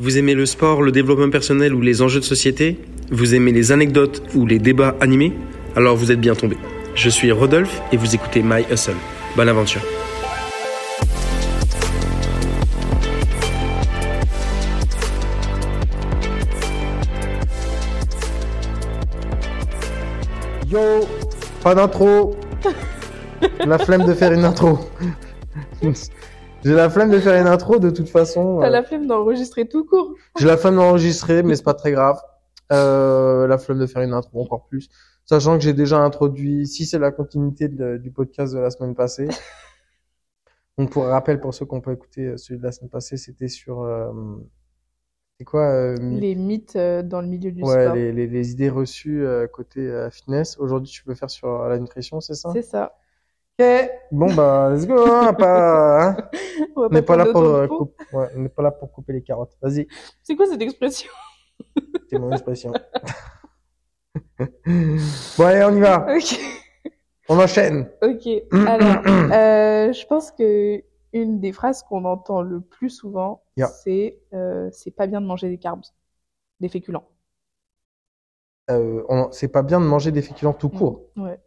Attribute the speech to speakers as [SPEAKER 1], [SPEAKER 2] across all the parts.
[SPEAKER 1] Vous aimez le sport, le développement personnel ou les enjeux de société? Vous aimez les anecdotes ou les débats animés? Alors vous êtes bien tombé. Je suis Rodolphe et vous écoutez My Hustle. Bonne aventure.
[SPEAKER 2] Yo, pas d'intro. la flemme de faire une intro. J'ai la flemme de faire une intro de toute façon.
[SPEAKER 3] T'as
[SPEAKER 2] euh,
[SPEAKER 3] la flemme d'enregistrer tout court.
[SPEAKER 2] J'ai la flemme d'enregistrer, mais c'est pas très grave. Euh, la flemme de faire une intro encore plus. Sachant que j'ai déjà introduit, si c'est la continuité de- du podcast de la semaine passée. Donc pour rappel, pour ceux qui n'ont pas écouté euh, celui de la semaine passée, c'était sur... Euh, c'est quoi euh,
[SPEAKER 3] Les mythes euh, dans le milieu du
[SPEAKER 2] Ouais,
[SPEAKER 3] sport.
[SPEAKER 2] les, les, les idées reçues euh, côté euh, fitness. Aujourd'hui, tu peux faire sur euh, la nutrition, c'est ça?
[SPEAKER 3] C'est ça.
[SPEAKER 2] Ok. Bon bah let's go. Hein, pas, hein.
[SPEAKER 3] On
[SPEAKER 2] On n'est pas là
[SPEAKER 3] tourner
[SPEAKER 2] pour
[SPEAKER 3] autour
[SPEAKER 2] euh. Ouais, on n'est pas là pour couper les carottes. Vas-y,
[SPEAKER 3] C'est quoi cette expression?
[SPEAKER 2] C'est mon expression. bon allez, on y va.
[SPEAKER 3] Ok.
[SPEAKER 2] On enchaîne.
[SPEAKER 3] Ok. Alors, euh, je pense que une des phrases qu'on entend le plus souvent,
[SPEAKER 2] Yeah.
[SPEAKER 3] c'est euh, c'est pas bien de manger des carbs, des féculents.
[SPEAKER 2] Euh, on- c'est pas bien de manger des féculents tout court.
[SPEAKER 3] Ouais.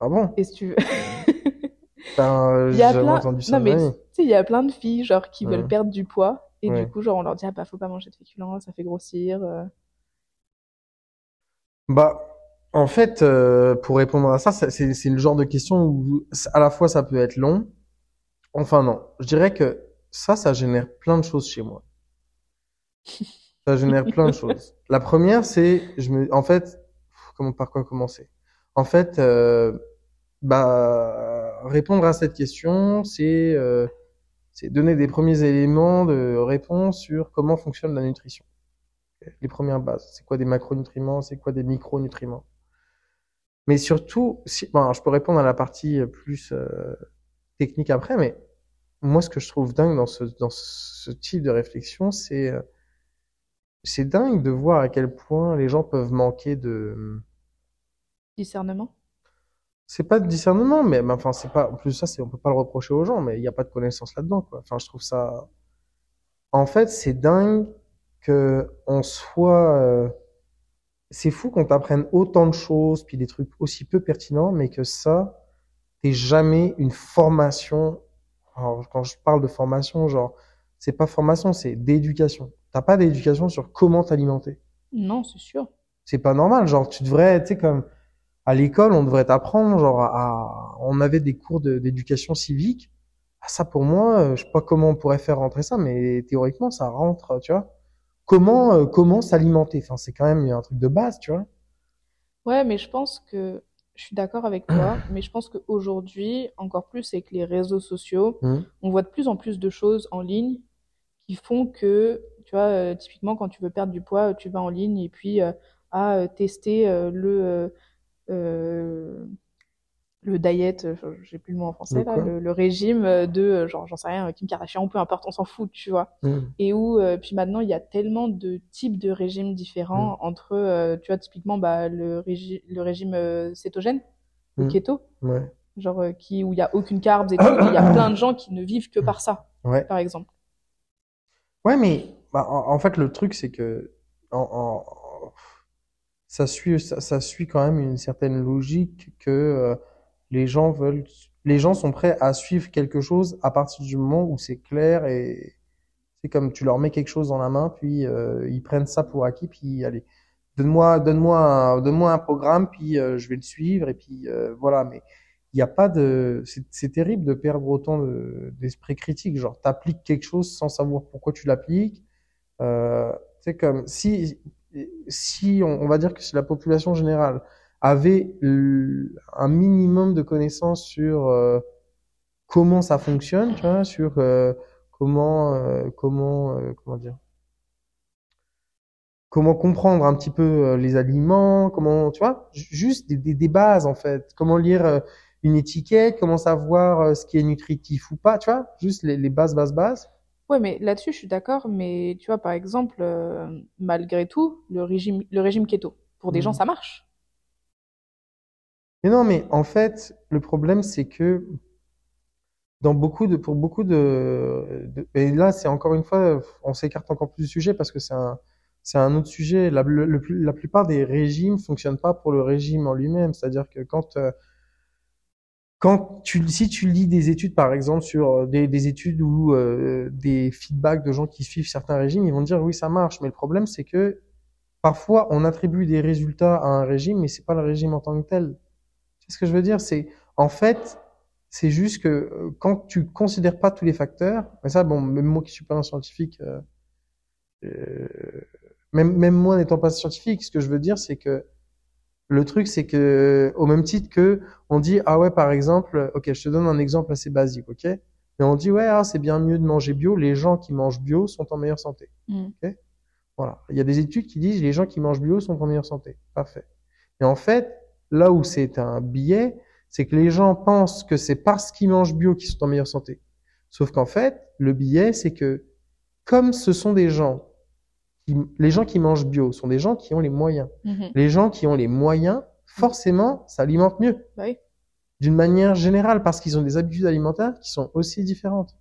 [SPEAKER 2] Ah bon?
[SPEAKER 3] Et si tu veux.
[SPEAKER 2] Enfin,
[SPEAKER 3] Il y a
[SPEAKER 2] j'avais
[SPEAKER 3] plein.
[SPEAKER 2] entendu ça.
[SPEAKER 3] Non mais tu sais, il y a plein de filles genre qui veulent perdre du poids et
[SPEAKER 2] Ouais.
[SPEAKER 3] du coup genre on leur dit ah bah faut pas manger de féculents, ça fait grossir. euh.
[SPEAKER 2] Bah, en fait, euh, pour répondre à ça, c'est c'est le genre de question où à la fois ça peut être long. Enfin non, je dirais que ça, ça génère plein de choses chez moi. Ça génère plein de choses. La première, c'est, je me, en fait, comment, par quoi commencer? En fait, euh, bah, répondre à cette question, c'est, euh, donner des premiers éléments de réponse sur comment fonctionne la nutrition. Les premières bases. C'est quoi des macronutriments? C'est quoi des micronutriments? Mais surtout, si, bon, je peux répondre à la partie plus euh, technique après, mais moi, ce que je trouve dingue dans ce, dans ce type de réflexion, c'est euh, c'est dingue de voir à quel point les gens peuvent manquer de.
[SPEAKER 3] Discernement?
[SPEAKER 2] C'est pas de discernement, mais, mais enfin, c'est pas. En plus, ça, c'est, on peut pas le reprocher aux gens, mais il n'y a pas de connaissance là-dedans, quoi. Enfin, je trouve ça. En fait, c'est dingue que on soit. euh, C'est fou qu'on t'apprenne autant de choses, puis des trucs aussi peu pertinents, mais que ça, t'es jamais une formation. Alors, quand je parle de formation, genre, c'est pas formation, c'est d'éducation. T'as pas d'éducation sur comment t'alimenter.
[SPEAKER 3] Non, c'est sûr.
[SPEAKER 2] C'est pas normal. Genre, tu devrais, tu sais, comme à l'école, on devrait t'apprendre, genre, à, on avait des cours de- d'éducation civique. Ah, ça, pour moi, euh, je sais pas comment on pourrait faire rentrer ça, mais théoriquement, ça rentre, tu vois. Comment, euh, comment s'alimenter? Enfin, c'est quand même un truc de base, tu vois.
[SPEAKER 3] Ouais, mais je pense que je suis d'accord avec toi, mais je pense qu'aujourd'hui, encore plus avec les réseaux sociaux,
[SPEAKER 2] Mhm.
[SPEAKER 3] on voit de plus en plus de choses en ligne qui font que, tu vois, euh, typiquement quand tu veux perdre du poids, tu vas en ligne et puis euh, à tester le le diet, euh, j'ai plus le mot en français
[SPEAKER 2] Le
[SPEAKER 3] là,
[SPEAKER 2] quoi
[SPEAKER 3] le, le régime euh, de euh, genre j'en sais rien, Kim Kardashian, peu importe, on s'en fout, tu vois.
[SPEAKER 2] Mhm.
[SPEAKER 3] Et où, euh, puis maintenant, il y a tellement de types de régimes différents entre, euh, tu vois, typiquement, bah, le, régi- le régime euh, cétogène, le
[SPEAKER 2] Mm.
[SPEAKER 3] keto,
[SPEAKER 2] Ouais.
[SPEAKER 3] genre euh, qui, où il y a aucune carbs et tout. Il y a plein de gens qui ne vivent que par ça,
[SPEAKER 2] Ouais.
[SPEAKER 3] par exemple.
[SPEAKER 2] Ouais, mais bah, en, en fait, le truc, c'est que en, en- ça suit, ça, ça suit quand même une certaine logique que euh, les gens veulent, les gens sont prêts à suivre quelque chose à partir du moment où c'est clair et c'est comme tu leur mets quelque chose dans la main, puis euh, ils prennent ça pour acquis, puis allez, donne-moi, donne-moi, donne-moi un programme, puis euh, je vais le suivre et puis euh, voilà. Mais il n'y a pas de, c'est, terrible de perdre autant de, d'esprit critique. Genre, t'appliques quelque chose sans savoir pourquoi tu l'appliques. Euh, c'est comme si, si on, va dire que si la population générale avait un minimum de connaissances sur euh, comment ça fonctionne, tu vois, sur euh, comment, euh, comment, comment dire, comment comprendre un petit peu les aliments, comment, tu vois, ju- juste des, des, bases en fait, comment lire une étiquette, comment savoir ce qui est nutritif ou pas, tu vois, juste les, les bases, bases, bases.
[SPEAKER 3] Ouais, mais là-dessus, je suis d'accord, mais tu vois, par exemple, euh, malgré tout, le régime, le régime keto, pour des
[SPEAKER 2] Mhm.
[SPEAKER 3] gens, ça marche.
[SPEAKER 2] Mais non, mais en fait, le problème, c'est que dans beaucoup de, pour beaucoup de, de- et là, c'est encore une fois, on s'écarte encore plus du sujet parce que c'est un, c'est un autre sujet. La, le- le plus- la plupart des régimes fonctionnent pas pour le régime en lui-même. C'est-à-dire que quand, euh, quand tu, si tu lis des études, par exemple, sur euh, des, des études ou euh, des feedbacks de gens qui suivent certains régimes, ils vont dire oui, ça marche. Mais le problème, c'est que parfois, on attribue des résultats à un régime, mais c'est pas le régime en tant que tel. Sais ce que je veux dire? C'est, en fait, c'est juste que euh, quand tu considères pas tous les facteurs, mais ça, bon, même moi qui suis pas un scientifique, euh, euh, même, même moi n'étant pas scientifique, ce que je veux dire, c'est que le truc, c'est que, au même titre que, on dit, ah ouais, par exemple, ok, je te donne un exemple assez basique, ok? Mais on dit, ouais, ah, c'est bien mieux de manger bio, les gens qui mangent bio sont en meilleure santé.
[SPEAKER 3] Mm.
[SPEAKER 2] Ok? Voilà. Il y a des études qui disent, les gens qui mangent bio sont en meilleure santé. Parfait. Et en fait, là où c'est un biais, c'est que les gens pensent que c'est parce qu'ils mangent bio qu'ils sont en meilleure santé. Sauf qu'en fait, le biais, c'est que, comme ce sont des gens qui, les gens qui mangent bio sont des gens qui ont les moyens.
[SPEAKER 3] Mhm.
[SPEAKER 2] Les gens qui ont les moyens, forcément, s'alimentent mieux.
[SPEAKER 3] Bah oui.
[SPEAKER 2] D'une manière générale, parce qu'ils ont des habitudes alimentaires qui sont aussi différentes.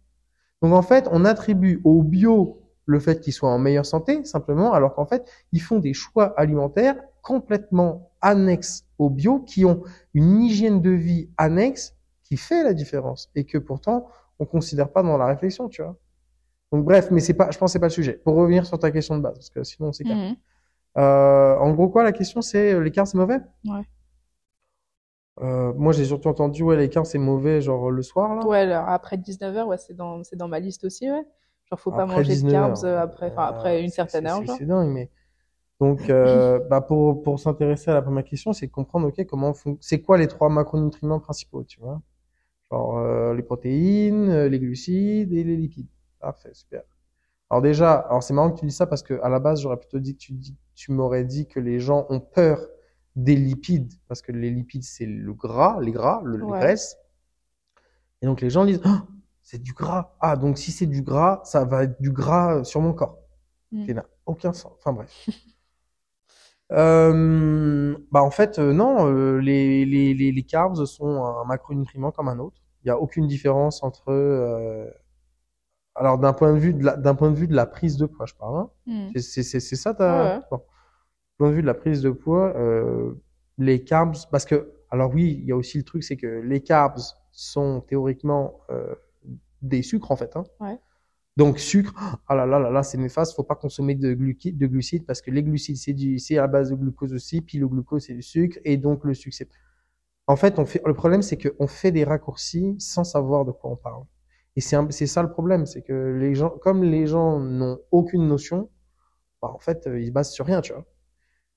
[SPEAKER 2] Donc en fait, on attribue au bio le fait qu'ils soient en meilleure santé, simplement, alors qu'en fait, ils font des choix alimentaires complètement annexes au bio, qui ont une hygiène de vie annexe qui fait la différence, et que pourtant, on considère pas dans la réflexion, tu vois. Donc bref, mais c'est pas, je pense que c'est pas le sujet. Pour revenir sur ta question de base, parce que sinon on s'écarte.
[SPEAKER 3] Mhm.
[SPEAKER 2] Euh, en gros, quoi, la question, c'est euh, l'écart, c'est mauvais?
[SPEAKER 3] Ouais.
[SPEAKER 2] Euh, moi, j'ai surtout entendu, ouais, l'écart, c'est mauvais, genre le soir, là.
[SPEAKER 3] Ouais, alors après 19h, ouais, c'est dans, c'est dans ma liste aussi, ouais. Genre, faut pas
[SPEAKER 2] Après
[SPEAKER 3] manger de
[SPEAKER 2] 19
[SPEAKER 3] carbs
[SPEAKER 2] heures.
[SPEAKER 3] après, enfin, après une certaine heure,
[SPEAKER 2] c'est-
[SPEAKER 3] genre.
[SPEAKER 2] C'est dingue, mais. Donc, euh, bah, pour, pour s'intéresser à la première question, c'est de comprendre, ok, comment fon- c'est quoi les trois macronutriments principaux, tu vois? Genre, euh, les protéines, euh, les glucides et les lipides. Parfait, super. Alors déjà, alors c'est marrant que tu dis ça parce que à la base, j'aurais plutôt dit que tu dis, tu m'aurais dit que les gens ont peur des lipides parce que les lipides, c'est le gras, les gras, le, les
[SPEAKER 3] Ouais.
[SPEAKER 2] graisses. Et donc les gens disent, Ah, c'est du gras. Ah, donc si c'est du gras, ça va être du gras sur mon corps.
[SPEAKER 3] Mm.
[SPEAKER 2] Qui n'a aucun sens. Enfin bref. Euh, bah en fait euh, non, euh, les, les, les, les carbs sont un macronutriment comme un autre. Il n'y a aucune différence entre euh, alors d'un point de vue de la, d'un point de vue de la prise de poids, je parle. Hein.
[SPEAKER 3] Mhm.
[SPEAKER 2] C'est c'est c'est ça ta
[SPEAKER 3] Ouais,
[SPEAKER 2] bon. Du point de vue de la prise de poids, euh, les carbs parce que alors oui, il y a aussi le truc c'est que les carbs sont théoriquement euh, des sucres en fait hein.
[SPEAKER 3] Ouais.
[SPEAKER 2] Donc sucre, ah là là là là, c'est néfaste, faut pas consommer de glucides, de glucides parce que les glucides c'est du c'est à base de glucose aussi, puis le glucose c'est du sucre et donc le sucre c'est En fait, on fait le problème c'est que on fait des raccourcis sans savoir de quoi on parle. Et c'est ça le problème, c'est que les gens comme les gens n'ont aucune notion, bah, en fait, euh, ils se basent sur rien, tu vois.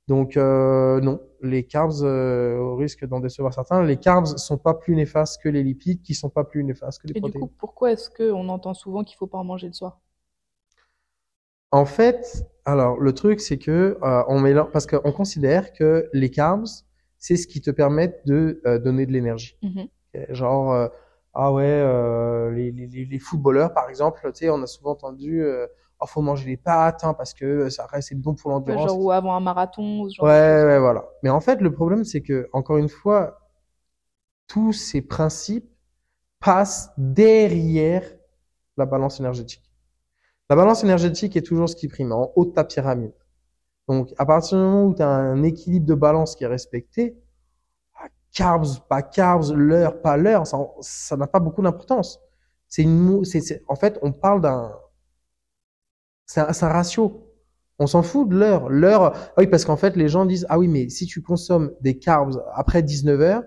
[SPEAKER 2] Donc euh, non, les carbs euh, au risque d'en décevoir certains, les carbs sont pas plus néfastes que les lipides qui sont pas plus néfastes que les
[SPEAKER 3] Et du
[SPEAKER 2] protéines.
[SPEAKER 3] coup, pourquoi est-ce qu'on entend souvent qu'il faut pas en manger le soir?
[SPEAKER 2] En fait, alors le truc c'est que euh, on mélange parce qu'on considère que les carbs c'est ce qui te permet de euh, donner de l'énergie.
[SPEAKER 3] Mhm.
[SPEAKER 2] Ok, Genre euh, ah ouais euh, les, les, les les footballeurs par exemple, tu sais on a souvent entendu euh, oh, faut manger des pâtes hein, parce que ça reste bon pour l'endurance.
[SPEAKER 3] genre, ou avant un marathon, ce genre
[SPEAKER 2] Ouais, ouais, voilà. Mais en fait, le problème, c'est que, encore une fois, tous ces principes passent derrière la balance énergétique. La balance énergétique est toujours ce qui prime, en haut de ta pyramide. Donc, à partir du moment où tu as un équilibre de balance qui est respecté, carbs, pas carbs, l'heure, pas l'heure, ça ça n'a pas beaucoup d'importance. C'est une, mou- c'est, c'est- en fait, on parle d'un, c'est un, ratio. On s'en fout de l'heure. L'heure, ah oui, parce qu'en fait, les gens disent, ah oui, mais si tu consommes des carbs après 19 heures,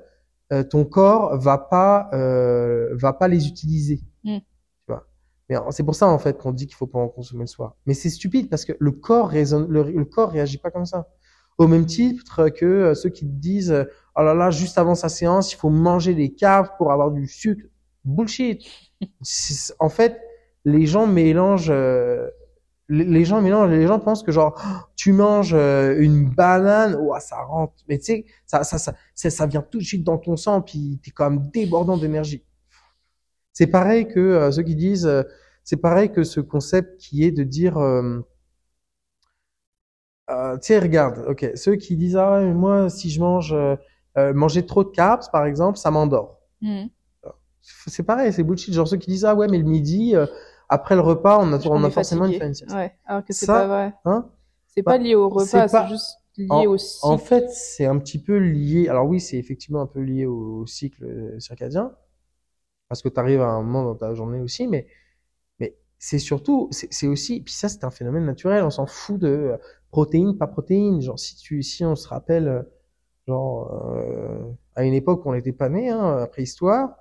[SPEAKER 2] euh, ton corps va pas, euh, va pas les utiliser.
[SPEAKER 3] Mm.
[SPEAKER 2] Tu vois. Mais c'est pour ça, en fait, qu'on dit qu'il faut pas en consommer le soir. Mais c'est stupide parce que le corps raisonne, le, le corps réagit pas comme ça. Au même titre que euh, ceux qui te disent, oh là là, juste avant sa séance, il faut manger des carbs pour avoir du sucre. Bullshit. En fait, les gens mélangent, euh, les, gens mélangent, les gens pensent que genre, oh, tu manges euh, une banane, ouah, ça rentre. Mais tu sais, ça, ça, ça, ça, vient tout de suite dans ton sang, puis t'es quand même débordant d'énergie. C'est pareil que euh, ceux qui disent, euh, c'est pareil que ce concept qui est de dire, euh, tu sais, regarde, ok, ceux qui disent, ah, mais moi, si je mange, euh, manger trop de carbs, par exemple, ça m'endort.
[SPEAKER 3] Mhm.
[SPEAKER 2] c'est pareil, c'est bullshit. Genre ceux qui disent ah ouais mais le midi euh, après le repas on a on a forcément une sieste.
[SPEAKER 3] Ouais, alors que c'est pas vrai.
[SPEAKER 2] Hein
[SPEAKER 3] C'est
[SPEAKER 2] bah,
[SPEAKER 3] pas lié au
[SPEAKER 2] c'est
[SPEAKER 3] repas,
[SPEAKER 2] pas-
[SPEAKER 3] c'est juste lié
[SPEAKER 2] En-
[SPEAKER 3] au cycle.
[SPEAKER 2] En fait, c'est un petit peu lié. Alors oui, c'est effectivement un peu lié au, au cycle euh, circadien, parce que tu arrives à un moment dans ta journée aussi, mais mais c'est surtout, c'est c'est aussi, puis ça c'est un phénomène naturel. On s'en fout de euh, protéines, pas protéines. Genre si tu, si on se rappelle, euh, genre euh, à une époque où on n'était pas né, hein, à préhistoire,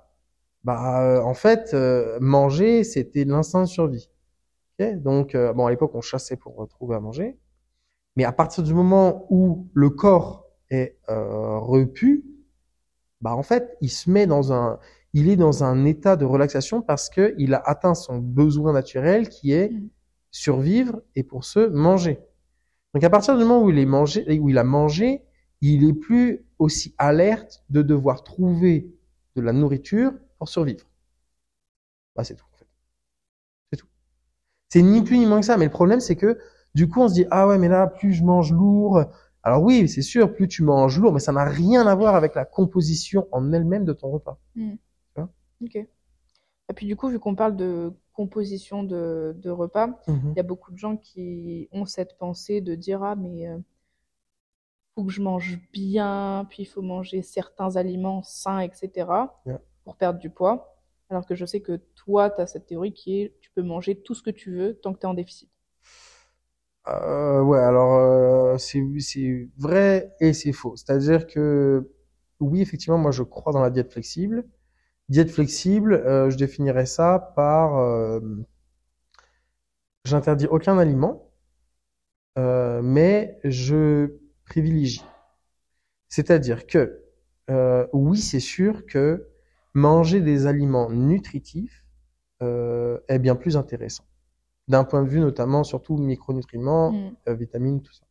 [SPEAKER 2] bah euh, en fait euh, manger c'était l'instinct de survie. Ok? Donc euh, bon à l'époque on chassait pour retrouver à manger. Mais à partir du moment où le corps est euh, repu, bah en fait, il se met dans un, il est dans un état de relaxation parce que il a atteint son besoin naturel qui est
[SPEAKER 3] Mm.
[SPEAKER 2] survivre et pour se manger. Donc à partir du moment où il est mangé, où il a mangé, il est plus aussi alerte de devoir trouver de la nourriture pour survivre. Bah c'est tout en fait. C'est tout. C'est ni plus ni moins que ça. Mais le problème c'est que du coup, on se dit, ah ouais, mais là, plus je mange lourd. Alors oui, c'est sûr, plus tu manges lourd, mais ça n'a rien à voir avec la composition en elle-même de ton repas.
[SPEAKER 3] Ok. Et puis du coup, vu qu'on parle de composition de, de repas, il y a beaucoup de gens qui ont cette pensée de dire ah mais euh, faut que je mange bien, puis il faut manger certains aliments sains, etc.
[SPEAKER 2] Yeah.
[SPEAKER 3] pour perdre du poids. Alors que je sais que toi, tu as cette théorie qui est tu peux manger tout ce que tu veux tant que tu es en déficit.
[SPEAKER 2] Euh, ouais, alors euh, c'est c'est vrai et c'est faux. C'est-à-dire que oui, effectivement, moi je crois dans la diète flexible. Diète flexible, euh, je définirais ça par euh, j'interdis aucun aliment, euh, mais je privilégie. C'est-à-dire que euh, oui, c'est sûr que manger des aliments nutritifs euh, est bien plus intéressant d'un point de vue notamment surtout micronutriments,
[SPEAKER 3] Mm.
[SPEAKER 2] euh, vitamines, tout ça.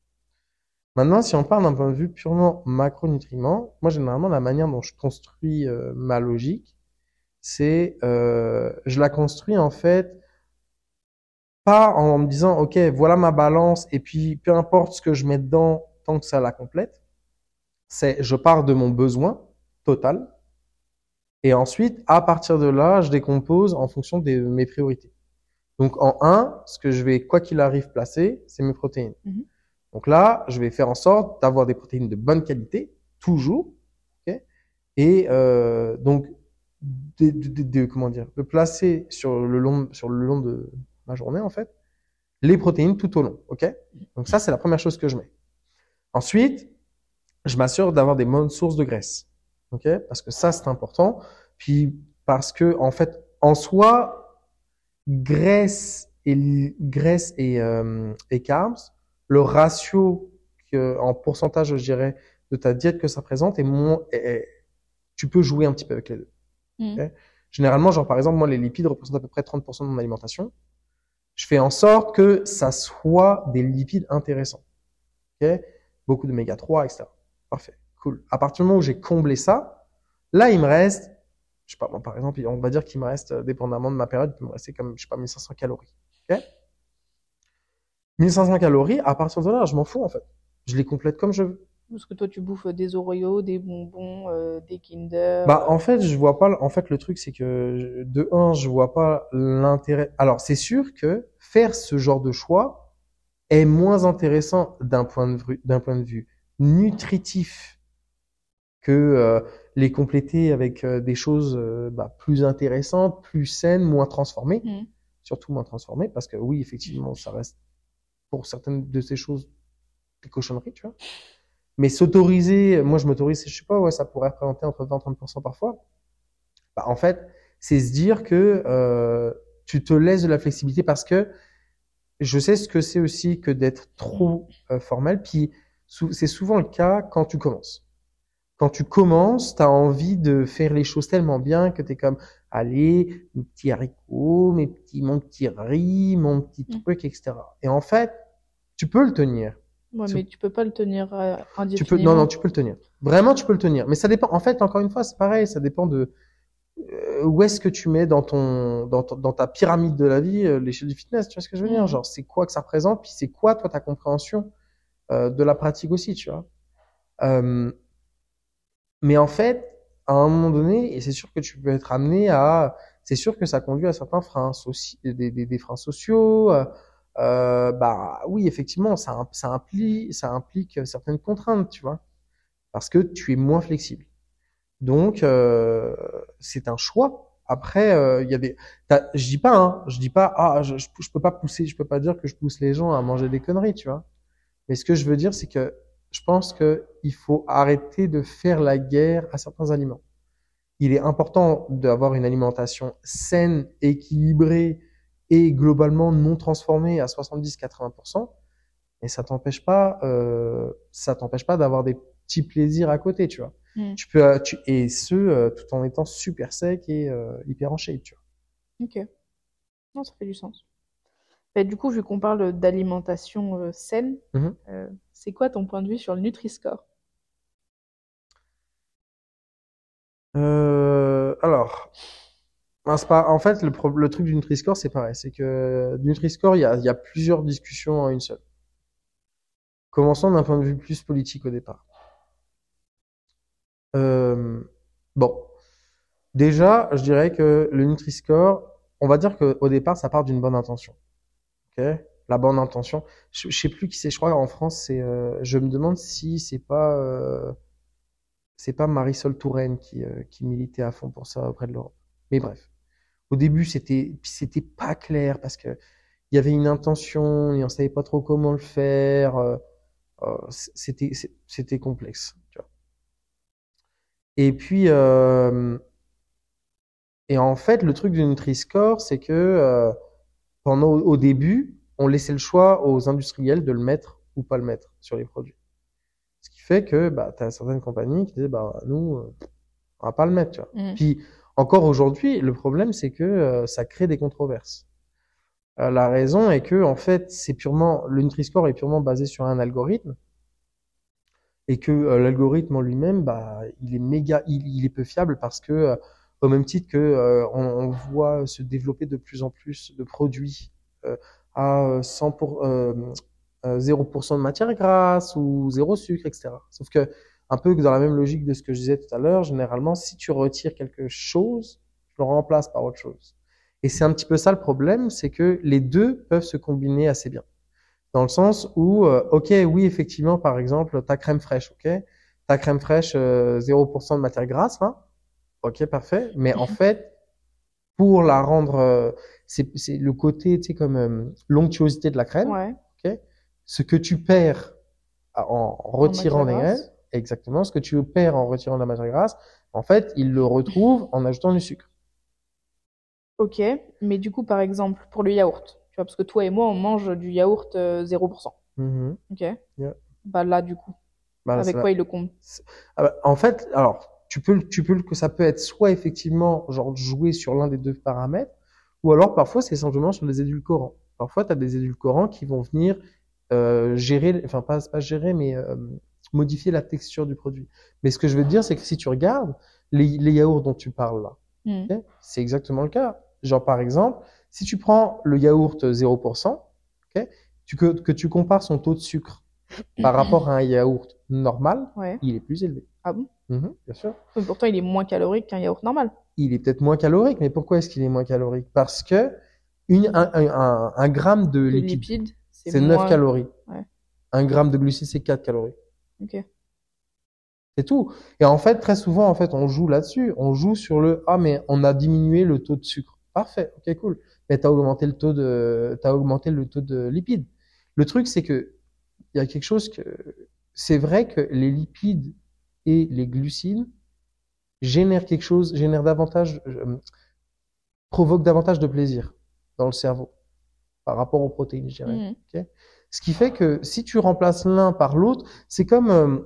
[SPEAKER 2] Maintenant, si on parle d'un point de vue purement macronutriments, moi généralement la manière dont je construis ma logique, c'est je la construis en fait pas en me disant ok voilà ma balance et puis peu importe ce que je mets dedans tant que ça la complète. C'est je pars de mon besoin total et ensuite à partir de là je décompose en fonction de mes priorités. Donc en 1, ce que je vais, quoi qu'il arrive, placer, c'est mes protéines.
[SPEAKER 3] Mhm.
[SPEAKER 2] Donc là, je vais faire en sorte d'avoir des protéines de bonne qualité, toujours. et euh, donc, de, de- de- de- comment dire, de placer sur le long, sur le long de ma journée, en fait, les protéines tout au long. ok? Donc ça, c'est la première chose que je mets. Ensuite, je m'assure d'avoir des bonnes sources de graisse. ok? Parce que ça, c'est important. Puis parce que, en fait, en soi, graisse et graisse et, euh, et carbs, le ratio que, en pourcentage, je dirais, de ta diète que ça présente est moins. est- tu peux jouer un petit peu avec les deux.
[SPEAKER 3] Mm.
[SPEAKER 2] ok? Généralement, genre par exemple, moi, les lipides représentent à peu près 30% de mon alimentation. Je fais en sorte que ça soit des lipides intéressants. ok? Beaucoup d'oméga 3, etc. Parfait, cool. À partir du moment où j'ai comblé ça, là, il me reste je sais pas, par exemple, on va dire qu'il me reste, euh, dépendamment de ma période, il peut me rester comme, je sais pas, 1500 calories. Ok? 1500 calories, à partir de là, je m'en fous, en fait. Je les complète comme je veux.
[SPEAKER 3] Parce que toi, tu bouffes des Oreos, des bonbons, euh, des Kinder.
[SPEAKER 2] Bah, en fait, je vois pas, en fait, le truc, c'est que, de un, je vois pas l'intérêt. Alors, c'est sûr que faire ce genre de choix est moins intéressant d'un point de vue, d'un point de vue nutritif que euh, les compléter avec euh, des choses euh, bah, plus intéressantes, plus saines, moins transformées,
[SPEAKER 3] Mm.
[SPEAKER 2] surtout moins transformées, parce que oui, effectivement, ça reste pour certaines de ces choses des cochonneries, tu vois. Mais s'autoriser, moi je m'autorise, je sais pas, ouais, ça pourrait représenter entre 20 et 30% parfois. Bah, en fait, c'est se dire que euh, tu te laisses de la flexibilité parce que je sais ce que c'est aussi que d'être trop euh, formel. Puis sou- c'est souvent le cas quand tu commences. Quand tu commences, tu as envie de faire les choses tellement bien que tu es comme, allez, mes petits haricots, mes petits, mon petit riz, mon petit
[SPEAKER 3] Mm.
[SPEAKER 2] truc, etc. Et en fait, tu peux le tenir.
[SPEAKER 3] Ouais, mais tu peux pas le tenir euh,
[SPEAKER 2] Tu peux,
[SPEAKER 3] indéfiniment.
[SPEAKER 2] non, non, tu peux le tenir. Vraiment, tu peux le tenir. Mais ça dépend. En fait, encore une fois, c'est pareil. Ça dépend de où est-ce que tu mets dans ton, dans, ton- dans ta pyramide de la vie euh, l'échelle du fitness. Tu vois ce que je veux dire?
[SPEAKER 3] Mhm.
[SPEAKER 2] Genre, c'est quoi que ça représente Puis c'est quoi toi ta compréhension euh, de la pratique aussi, tu vois? Euh, Mais en fait, à un moment donné, et c'est sûr que tu peux être amené à, c'est sûr que ça conduit à certains freins sociaux, des, des, des freins sociaux. Euh, euh, bah oui, effectivement, ça, ça implique, ça implique certaines contraintes, tu vois, parce que tu es moins flexible. Donc euh, c'est un choix. Après, euh, il y a des, je dis pas, hein, je dis pas, ah, je, je, peux pas pousser, je peux pas dire que je pousse les gens à manger des conneries, tu vois. Mais ce que je veux dire, c'est que je pense que il faut arrêter de faire la guerre à certains aliments. Il est important d'avoir une alimentation saine, équilibrée et globalement non transformée à 70-80%, mais ça t'empêche pas, euh, ça t'empêche pas d'avoir des petits plaisirs à côté, tu vois. Mm. Tu peux, tu, et ce, euh, tout en étant super sec et euh, hyper en shape, tu vois.
[SPEAKER 3] Ok. Non, ça fait du sens. Bah, du coup, vu qu'on parle d'alimentation euh, saine,
[SPEAKER 2] mm-hmm.
[SPEAKER 3] euh, c'est quoi ton point de vue sur le Nutri-Score?
[SPEAKER 2] Alors, ben, pas, en fait, le, le truc du Nutri-Score, c'est pareil. C'est que Nutri-Score, il y a, y a plusieurs discussions en une seule. Commençons d'un point de vue plus politique au départ. Euh, bon, déjà, je dirais que le Nutri-Score, on va dire qu'au départ, ça part d'une bonne intention. Ok? La bonne intention. Je, je sais plus qui c'est. Je crois en France, c'est. Euh, je me demande si c'est pas. Euh, c'est pas Marisol Touraine qui, euh, qui militait à fond pour ça auprès de l'Europe. Mais bref. Au début, c'était c'était pas clair parce que il y avait une intention et on savait pas trop comment le faire. Euh, euh, c'était c'était complexe. Et puis euh, et en fait, le truc du Nutri-Score, c'est que pendant au début, on laissait le choix aux industriels de le mettre ou pas le mettre sur les produits. Ce qui fait que bah, tu as certaines compagnies qui disaient bah, nous, on va pas le mettre. Tu vois.
[SPEAKER 3] Mm.
[SPEAKER 2] Puis encore aujourd'hui, le problème, c'est que euh, ça crée des controverses. Euh, la raison est que, en fait, c'est purement le Nutri-Score est purement basé sur un algorithme et que euh, l'algorithme en lui-même, bah, il est méga, il, il, est peu fiable parce que, au même titre que on, on, voit se développer de plus en plus de produits à 100 pour, 0% de matière grasse ou zéro sucre, etc. Sauf que un peu dans la même logique de ce que je disais tout à l'heure, généralement, si tu retires quelque chose, tu le remplaces par autre chose. Et c'est un petit peu ça le problème, c'est que les deux peuvent se combiner assez bien. Dans le sens où, euh, ok, oui, effectivement, par exemple, ta crème fraîche, ok, ta crème fraîche, euh, 0% de matière grasse, hein, ok, parfait. Mais en fait, pour la rendre, euh, c'est le côté, tu sais, comme euh, l'onctuosité de la crème,
[SPEAKER 3] ouais.
[SPEAKER 2] ok, ce que tu perds en retirant des graisses, exactement ce que tu perds en retirant de la matière grasse, en fait, il le retrouve en ajoutant du sucre.
[SPEAKER 3] Ok, mais du coup, par exemple, pour le yaourt, tu vois, parce que toi et moi, on mange du yaourt euh, 0%.
[SPEAKER 2] Mm-hmm.
[SPEAKER 3] Ok.
[SPEAKER 2] Yeah.
[SPEAKER 3] Bah là, du coup,
[SPEAKER 2] Bah, là,
[SPEAKER 3] avec quoi il le comble?
[SPEAKER 2] Ah bah, en fait, alors, tu peux, tu peux, que ça peut être soit effectivement, genre, jouer sur l'un des deux paramètres, ou alors parfois c'est simplement sur les édulcorants. Parfois, tu as des édulcorants qui vont venir euh, gérer, enfin, pas, pas gérer, mais euh, modifier la texture du produit. Mais ce que je veux te dire, c'est que si tu regardes les, les yaourts dont tu parles là,
[SPEAKER 3] Mm.
[SPEAKER 2] ok, c'est exactement le cas. Genre, par exemple, si tu prends le yaourt 0%, ok, tu, que, que tu compares son taux de sucre par rapport à un yaourt normal,
[SPEAKER 3] Ouais.
[SPEAKER 2] il est plus élevé.
[SPEAKER 3] Ah bon?
[SPEAKER 2] Mhm, bien sûr.
[SPEAKER 3] Mais pourtant, il est moins calorique qu'un yaourt normal.
[SPEAKER 2] Il est peut-être moins calorique, mais pourquoi est-ce qu'il est moins calorique? Parce que une, un, un, un, un gramme de lipides,
[SPEAKER 3] lipide,
[SPEAKER 2] c'est 9
[SPEAKER 3] moins-
[SPEAKER 2] calories.
[SPEAKER 3] Ouais.
[SPEAKER 2] Un gramme de glucides, c'est 4 calories.
[SPEAKER 3] Ok.
[SPEAKER 2] C'est tout. Et en fait, très souvent, en fait, on joue là-dessus. On joue sur le ah mais on a diminué le taux de sucre. Parfait, ok, cool. Mais t'as augmenté le taux de t'as augmenté le taux de lipides. Le truc, c'est que il y a quelque chose que c'est vrai que les lipides et les glucides génèrent quelque chose, génèrent davantage, euh, provoquent davantage de plaisir dans le cerveau par rapport aux protéines, je dirais.
[SPEAKER 3] Mhm.
[SPEAKER 2] Ce qui fait que si tu remplaces l'un par l'autre, c'est comme euh,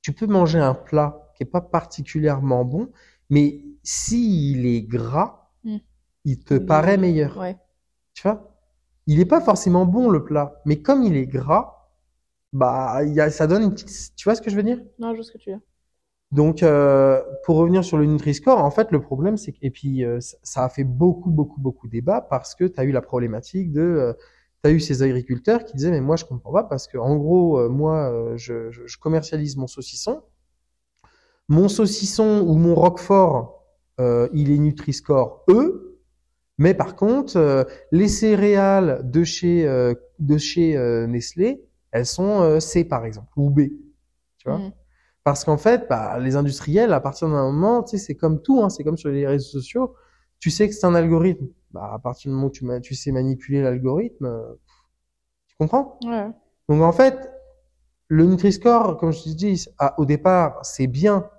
[SPEAKER 2] tu peux manger un plat qui est pas particulièrement bon, mais s'il est gras. Il te paraît meilleur.
[SPEAKER 3] Ouais.
[SPEAKER 2] Tu vois? Il est pas forcément bon le plat, mais comme il est gras, bah il y a, ça donne une petite. Tu vois ce que je veux dire?
[SPEAKER 3] Non, je vois ce que tu veux dire.
[SPEAKER 2] donc, euh, pour revenir sur le Nutri-Score, en fait, le problème, c'est que, et puis, euh, ça- ça a fait beaucoup, beaucoup, beaucoup débat parce que tu as eu la problématique de, euh, tu as eu ces agriculteurs qui disaient, mais moi, je comprends pas parce que, en gros, euh, moi, euh, je, je, je commercialise mon saucisson. mon saucisson ou mon roquefort, euh, il est Nutri-Score E, mais par contre, euh, les céréales de chez euh, de chez euh, Nestlé, elles sont euh, C par exemple ou B, tu vois.
[SPEAKER 3] Mhm.
[SPEAKER 2] Parce qu'en fait, bah, les industriels, à partir d'un moment, tu sais, c'est comme tout, hein, c'est comme sur les réseaux sociaux. Tu sais que c'est un algorithme. Bah, à partir du moment où tu, tu sais manipuler l'algorithme, euh, tu comprends
[SPEAKER 3] Ouais.
[SPEAKER 2] Donc en fait, le Nutri-Score, comme je te dis, à- au départ, c'est bien.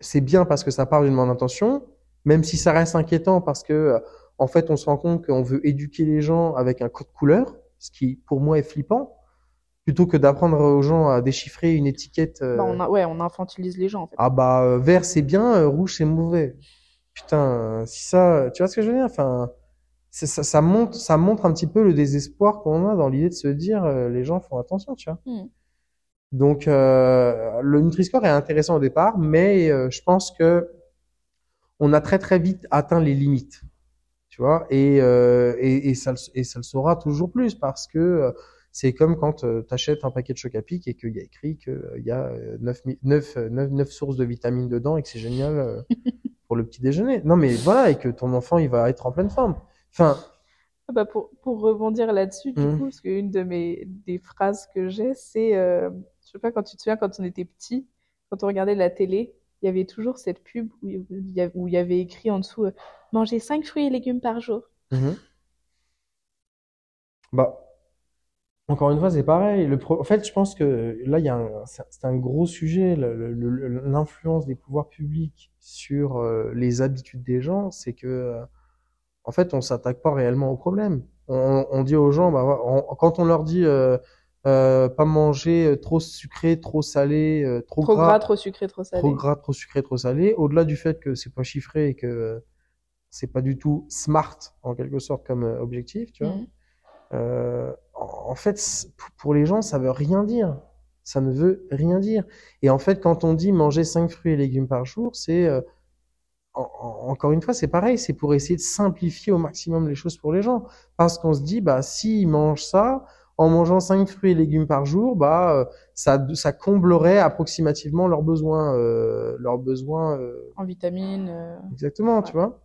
[SPEAKER 2] C'est bien parce que ça part d'une bonne intention, même si ça reste inquiétant parce que, euh, en fait, on se rend compte qu'on veut éduquer les gens avec un code couleur, ce qui, pour moi, est flippant, plutôt que d'apprendre aux gens à déchiffrer une étiquette. euh,
[SPEAKER 3] Bah, on a, ouais, on infantilise les gens, en fait.
[SPEAKER 2] ah bah euh, vert c'est bien, euh, rouge c'est mauvais. Putain, si ça, tu vois ce que je veux dire? Enfin, ça, ça montre, ça montre un petit peu le désespoir qu'on a dans l'idée de se dire euh, les gens font attention, tu vois?
[SPEAKER 3] Hmm.
[SPEAKER 2] Donc euh, le Nutri-Score est intéressant au départ, mais euh, je pense que on a très très vite atteint les limites, tu vois, et euh, et, et ça le- et ça le saura toujours plus parce que euh, c'est comme quand tu achètes un paquet de choc à pic et qu'il y a écrit qu'il y a euh, 9, 9, 9, 9 sources de vitamines dedans et que c'est génial euh, pour le petit déjeuner. Non mais voilà, et que ton enfant il va être en pleine forme. Enfin,
[SPEAKER 3] Ah Bah pour, pour rebondir là-dessus, du
[SPEAKER 2] Mhm.
[SPEAKER 3] coup, parce qu'une de mes des phrases que j'ai, c'est, euh, je sais pas, quand tu te souviens, quand on était petit, quand on regardait la télé, il y avait toujours cette pub où il y avait écrit en dessous euh, Manger 5 fruits et légumes par jour.
[SPEAKER 2] Mhm. Bah, encore une fois, c'est pareil. Le En fait, je pense que là, c'est un gros sujet, l'influence des pouvoirs publics sur euh, les habitudes des gens, c'est que, euh, en fait, on s'attaque pas réellement au problème. On, dit aux gens, bah, quand on leur dit euh, pas manger euh, trop sucré, trop salé, euh, trop,
[SPEAKER 3] Trop
[SPEAKER 2] gras,
[SPEAKER 3] gras, trop sucré, trop salé.
[SPEAKER 2] trop gras, trop sucré, trop salé, au-delà du fait que c'est pas chiffré et que c'est pas du tout smart en quelque sorte comme objectif, tu vois.
[SPEAKER 3] Mhm.
[SPEAKER 2] Euh, en fait, pour- les gens, ça veut rien dire. Ça ne veut rien dire. Et en fait, quand on dit manger 5 fruits et légumes par jour, c'est en- en- encore une fois, c'est pareil, c'est pour essayer de simplifier au maximum les choses pour les gens. Parce qu'on se dit, bah, s'ils mangent ça, en mangeant 5 fruits et légumes par jour, bah, euh, ça, ça comblerait approximativement leurs besoins, euh, leurs besoins euh,
[SPEAKER 3] En vitamines. euh,
[SPEAKER 2] Exactement, tu vois.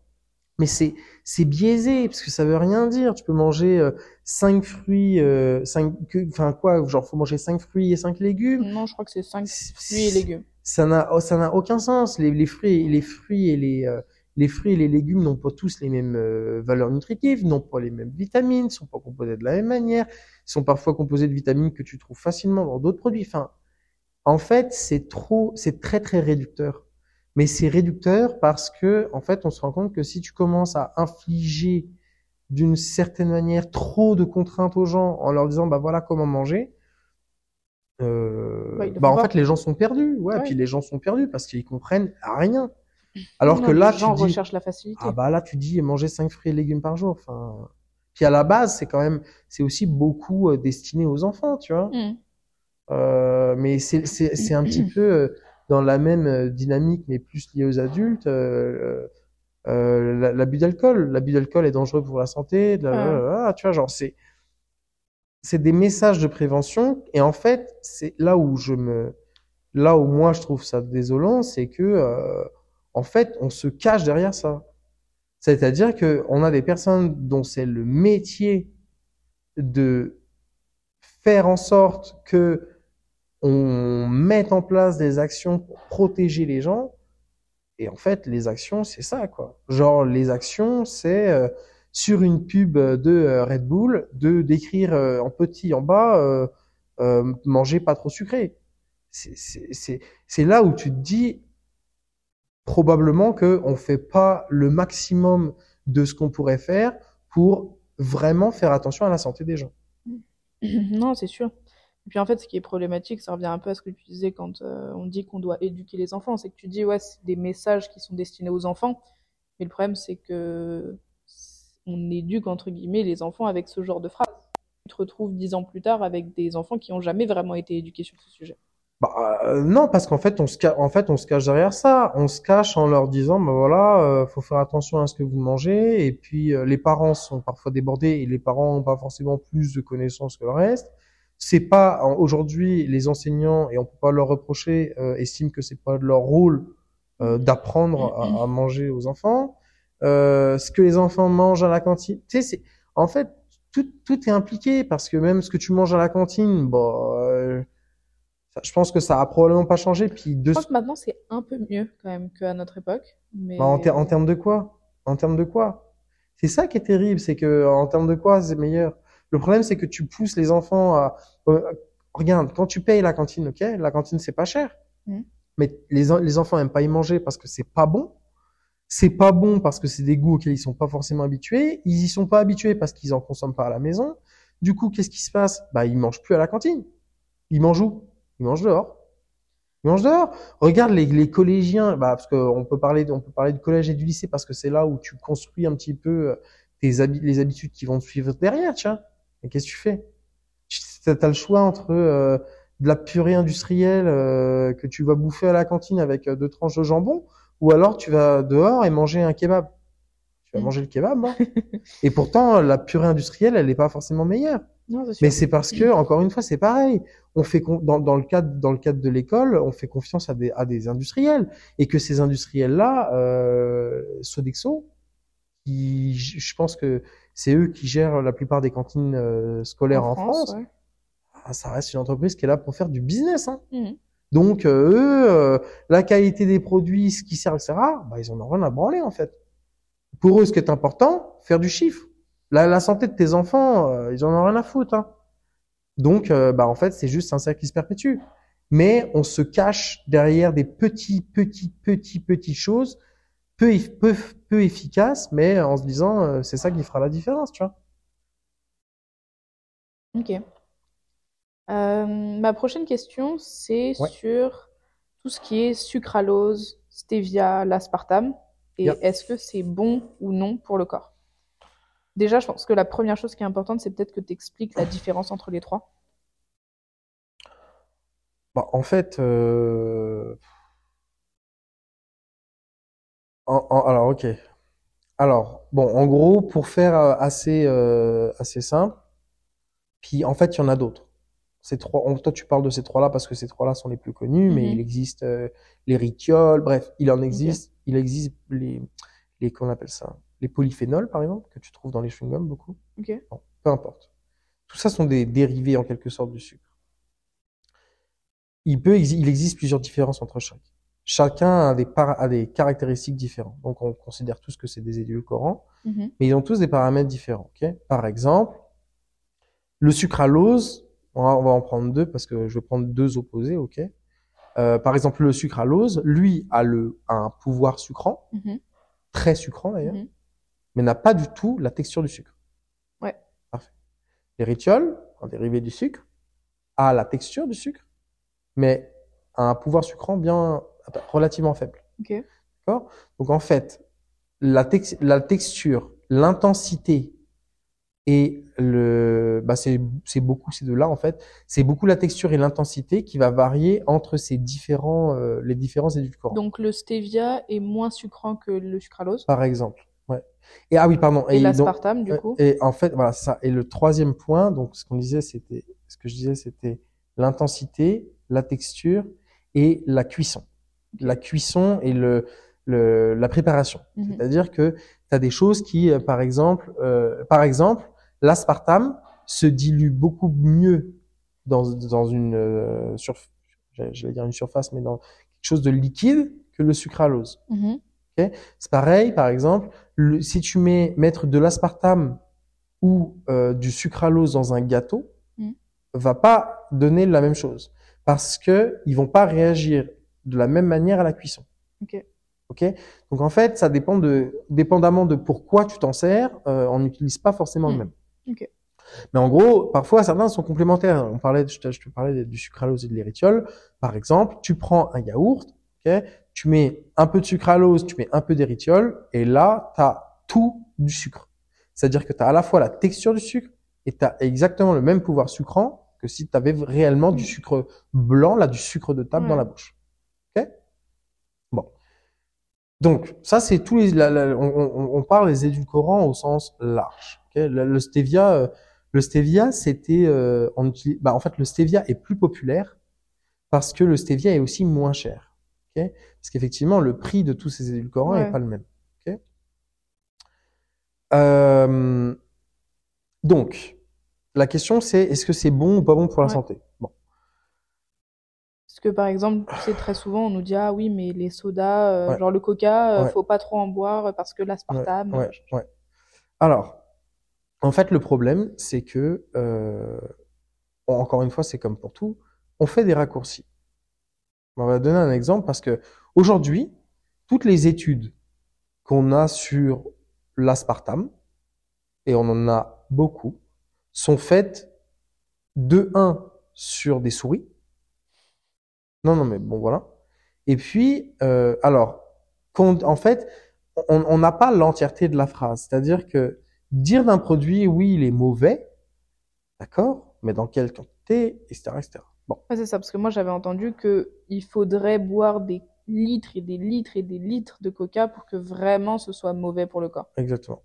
[SPEAKER 2] Mais c'est c'est biaisé parce que ça veut rien dire. Tu peux manger euh, cinq fruits, euh, cinq, que, enfin quoi, genre faut manger cinq fruits et cinq légumes.
[SPEAKER 3] Non, je crois que c'est 5
[SPEAKER 2] C'est-
[SPEAKER 3] fruits et légumes.
[SPEAKER 2] Ça n'a oh, ça n'a aucun sens. Les, les fruits, les fruits et les euh, les fruits et les légumes n'ont pas tous les mêmes euh, valeurs nutritives, n'ont pas les mêmes vitamines, sont pas composés de la même manière, sont parfois composés de vitamines que tu trouves facilement dans d'autres produits. Enfin, en fait, c'est trop, c'est très très réducteur. Mais c'est réducteur parce que, en fait, on se rend compte que si tu commences à infliger d'une certaine manière trop de contraintes aux gens en leur disant, bah voilà comment manger, euh,
[SPEAKER 3] Bah,
[SPEAKER 2] bah en
[SPEAKER 3] pas.
[SPEAKER 2] fait les gens sont perdus. Ouais,
[SPEAKER 3] Ouais.
[SPEAKER 2] puis les gens sont perdus parce qu'ils comprennent rien. Alors
[SPEAKER 3] Non,
[SPEAKER 2] que là,
[SPEAKER 3] les
[SPEAKER 2] tu
[SPEAKER 3] gens
[SPEAKER 2] dis,
[SPEAKER 3] recherchent la facilité.
[SPEAKER 2] ah bah là, tu dis manger 5 fruits et légumes par jour. Enfin, puis à la base, c'est quand même, c'est aussi beaucoup euh, destiné aux enfants, tu vois.
[SPEAKER 3] Mhm.
[SPEAKER 2] Euh, mais c'est c'est c'est un petit peu euh, dans la même dynamique, mais plus liée aux adultes. Euh, euh, la- l'abus d'alcool, l'abus d'alcool est dangereux pour la santé. la- ah, tu vois, genre c'est c'est des messages de prévention. Et en fait, c'est là où je me, là où moi je trouve ça désolant, c'est que euh, en fait, on se cache derrière ça. C'est-à-dire que on a des personnes dont c'est le métier de faire en sorte que on mette en place des actions pour protéger les gens. Et en fait, les actions, c'est ça, quoi. Genre, les actions, c'est euh, sur une pub de euh, Red Bull, de d'écrire euh, en petit en bas, euh, euh, manger pas trop sucré. C'est là où tu te dis probablement que on fait pas le maximum de ce qu'on pourrait faire pour vraiment faire attention à la santé des gens.
[SPEAKER 3] Non, c'est sûr. Et puis en fait, ce qui est problématique, ça revient un peu à ce que tu disais quand euh, on dit qu'on doit éduquer les enfants. C'est que tu dis, ouais, c'est des messages qui sont destinés aux enfants. Mais le problème, c'est que on éduque, entre guillemets, les enfants avec ce genre de phrases. Tu te retrouves dix ans plus tard avec des enfants qui ont jamais vraiment été éduqués sur ce sujet.
[SPEAKER 2] Bah, euh, non, parce qu'en fait, on se en fait, on se cache derrière ça. On se cache en leur disant, bah voilà, euh, faut faire attention à ce que vous mangez. Et puis, euh, les parents sont parfois débordés et les parents n'ont pas forcément plus de connaissances que le reste. c'est pas aujourd'hui les enseignants et on peut pas leur reprocher euh, estiment que c'est pas leur rôle euh, d'apprendre à, à manger aux enfants. Euh, ce que les enfants mangent à la cantine, tu sais, c'est en fait tout tout est impliqué parce que même ce que tu manges à la cantine, ça- je pense que ça a probablement pas changé. Puis de
[SPEAKER 3] Je pense que maintenant, c'est un peu mieux quand même qu'à notre époque. Mais...
[SPEAKER 2] bah, en, ter- en termes de quoi? En termes de quoi? C'est ça qui est terrible, c'est que en termes de quoi c'est meilleur? Le problème, c'est que tu pousses les enfants à. euh, regarde, quand tu payes la cantine, ok, la cantine c'est pas cher,
[SPEAKER 3] Mhm.
[SPEAKER 2] mais les les enfants aiment pas y manger parce que c'est pas bon. C'est pas bon parce que c'est des goûts auxquels ils sont pas forcément habitués. Ils y sont pas habitués parce qu'ils en consomment pas à la maison. Du coup, qu'est-ce qui se passe? Bah, ils mangent plus à la cantine. Ils mangent où? Ils mangent dehors. Ils mangent dehors. Regarde les, les collégiens, bah, parce qu'on peut parler, de- on peut parler du collège et du lycée parce que c'est là où tu construis un petit peu euh, tes les habitudes qui vont te suivre derrière, tiens. Et qu'est-ce que tu fais? Tu as le choix entre euh, de la purée industrielle euh, que tu vas bouffer à la cantine avec euh, deux tranches de jambon, ou alors tu vas dehors et manger un kebab. Tu vas
[SPEAKER 3] Mm.
[SPEAKER 2] manger le kebab, hein. Et pourtant, la purée industrielle, elle n'est pas forcément meilleure.
[SPEAKER 3] Non.
[SPEAKER 2] Mais c'est parce que, encore une fois, c'est pareil. On fait dans, dans le cadre dans le cadre de l'école, on fait confiance à des à des industriels et que ces industriels-là, euh, Sodexo, qui, je pense que c'est eux qui gèrent la plupart des cantines euh, scolaires en, France.
[SPEAKER 3] ouais.
[SPEAKER 2] Ah, ça reste une entreprise qui est là pour faire du business. Hein.
[SPEAKER 3] Mhm.
[SPEAKER 2] Donc euh, eux, euh, la qualité des produits, ce qui sert, etc. Bah, ils en ont rien à branler en fait. Pour eux, ce qui est important, faire du chiffre. La, la santé de tes enfants, euh, ils en ont rien à foutre. Hein. Donc, euh, bah en fait, c'est juste un cercle qui se perpétue. Mais on se cache derrière des petits, petits, petits, petites choses peu, eff- peu, peu efficaces, mais en se disant, euh, c'est ça qui fera la différence, tu vois.
[SPEAKER 3] Ok. Ma prochaine question, c'est
[SPEAKER 2] Ouais.
[SPEAKER 3] sur tout ce qui est sucralose, stevia, l'aspartame, et
[SPEAKER 2] Yeah.
[SPEAKER 3] est-ce que c'est bon ou non pour le corps? Déjà, je pense que la première chose qui est importante, c'est peut-être que tu expliques la différence entre les trois.
[SPEAKER 2] Bah, en fait, euh, en- en- alors ok. Alors bon, en gros, pour faire euh, assez euh, assez simple, puis en fait, il y en a d'autres. Ces trois, on- toi tu parles de ces trois-là parce que ces trois-là sont les plus connus, mais
[SPEAKER 3] Mhm.
[SPEAKER 2] il existe euh, les ritioles, bref, il en existe, il existe les les qu'on appelle ça, les polyphénols par exemple que tu trouves dans les chewing-gums beaucoup.
[SPEAKER 3] Ok.
[SPEAKER 2] Bon, peu importe. Tout ça sont des dérivés en quelque sorte du sucre. Il peut, il existe plusieurs différences entre chaque. Chacun a des, par- a des caractéristiques différentes. Donc, on considère tous que c'est des édulcorants,
[SPEAKER 3] Mhm.
[SPEAKER 2] mais ils ont tous des paramètres différents. ok? Par exemple, le sucralose, on va, on va en prendre deux parce que je vais prendre deux opposés. ok? Euh, par exemple, le sucralose, lui, a, le, a un pouvoir sucrant,
[SPEAKER 3] Mhm.
[SPEAKER 2] très sucrant d'ailleurs,
[SPEAKER 3] Mhm.
[SPEAKER 2] Mais n'a pas du tout la texture du sucre.
[SPEAKER 3] Ouais.
[SPEAKER 2] Parfait. L'érythiol, un dérivé du sucre, a la texture du sucre, mais a un pouvoir sucrant bien relativement faible.
[SPEAKER 3] Ok.
[SPEAKER 2] D'accord? Donc en fait, la, tex- la texture, l'intensité et le, bah c'est c'est beaucoup ces deux-là en fait. C'est beaucoup la texture et l'intensité qui va varier entre ces différents euh, les différents édulcorants.
[SPEAKER 3] Donc, le stevia est moins sucrant que le sucralose?
[SPEAKER 2] Par exemple. Et ah oui, pardon.
[SPEAKER 3] Et l'aspartame, du
[SPEAKER 2] Euh,
[SPEAKER 3] coup.
[SPEAKER 2] Et en fait, voilà, ça. Et le troisième point, donc ce qu'on disait, c'était, ce que je disais, c'était l'intensité, la texture et la cuisson. La cuisson et le, le la préparation.
[SPEAKER 3] Mhm.
[SPEAKER 2] C'est-à-dire que tu as des choses qui, euh, par exemple, euh, par exemple, l'aspartame se dilue beaucoup mieux dans, dans une euh, surf- j'allais dire une surface, mais dans quelque chose de liquide que le sucralose.
[SPEAKER 3] Mhm.
[SPEAKER 2] C'est pareil, par exemple, le- si tu mets mettre de l'aspartame ou euh, du sucralose dans un gâteau,
[SPEAKER 3] Mm.
[SPEAKER 2] va pas donner la même chose parce que ils vont pas réagir de la même manière à la cuisson.
[SPEAKER 3] Ok.
[SPEAKER 2] Ok. Donc en fait, ça dépend de, dépendamment de pourquoi tu t'en sers, euh, on n'utilise pas forcément le
[SPEAKER 3] Mm.
[SPEAKER 2] même.
[SPEAKER 3] Ok.
[SPEAKER 2] Mais en gros, parfois certains sont complémentaires. On parlait, je te, je te parlais du sucralose et de l'érythiol. Par exemple, tu prends un yaourt, ok, tu mets un peu de sucralose, tu mets un peu d'érythiol, et là, tu as tout du sucre. C'est-à-dire que tu as à la fois la texture du sucre et tu as exactement le même pouvoir sucrant que si tu avais réellement du
[SPEAKER 3] Mm.
[SPEAKER 2] sucre blanc, là, du sucre de table dans
[SPEAKER 3] Ouais.
[SPEAKER 2] la bouche. Ok? Bon. Donc, ça, c'est tous les. la- la- on, on, on parle des édulcorants au sens large. ok? Le, le stevia, euh, Le stevia, c'était, euh, on utilise- bah, en fait, le stevia est plus populaire parce que le stevia est aussi moins cher. Parce qu'effectivement, le prix de tous ces édulcorants
[SPEAKER 3] Ouais.
[SPEAKER 2] n'est pas le même. Euh, donc, la question c'est est-ce que c'est bon ou pas bon pour la
[SPEAKER 3] Ouais.
[SPEAKER 2] santé? Bon,
[SPEAKER 3] Parce que par exemple, tu sais, très souvent, on nous dit, ah oui, mais les sodas, euh,
[SPEAKER 2] Ouais.
[SPEAKER 3] genre le coca, euh,
[SPEAKER 2] Ouais.
[SPEAKER 3] faut pas trop en boire parce que l'aspartame. euh.
[SPEAKER 2] Alors, en fait, le problème, c'est que, euh, encore une fois, c'est comme pour tout, on fait des raccourcis. On va donner un exemple parce que aujourd'hui, toutes les études qu'on a sur l'aspartame, et on en a beaucoup, sont faites de 1 sur des souris. Non, non, mais bon, voilà. Et puis, euh, alors, en fait, on on n'a pas l'entièreté de la phrase. C'est-à-dire que dire d'un produit, oui, il est mauvais, d'accord, mais dans quelle quantité, etc., etc. Bon,
[SPEAKER 3] Ouais, c'est ça, parce que moi j'avais entendu que il faudrait boire des litres et des litres et des litres de coca pour que vraiment ce soit mauvais pour le corps.
[SPEAKER 2] exactement.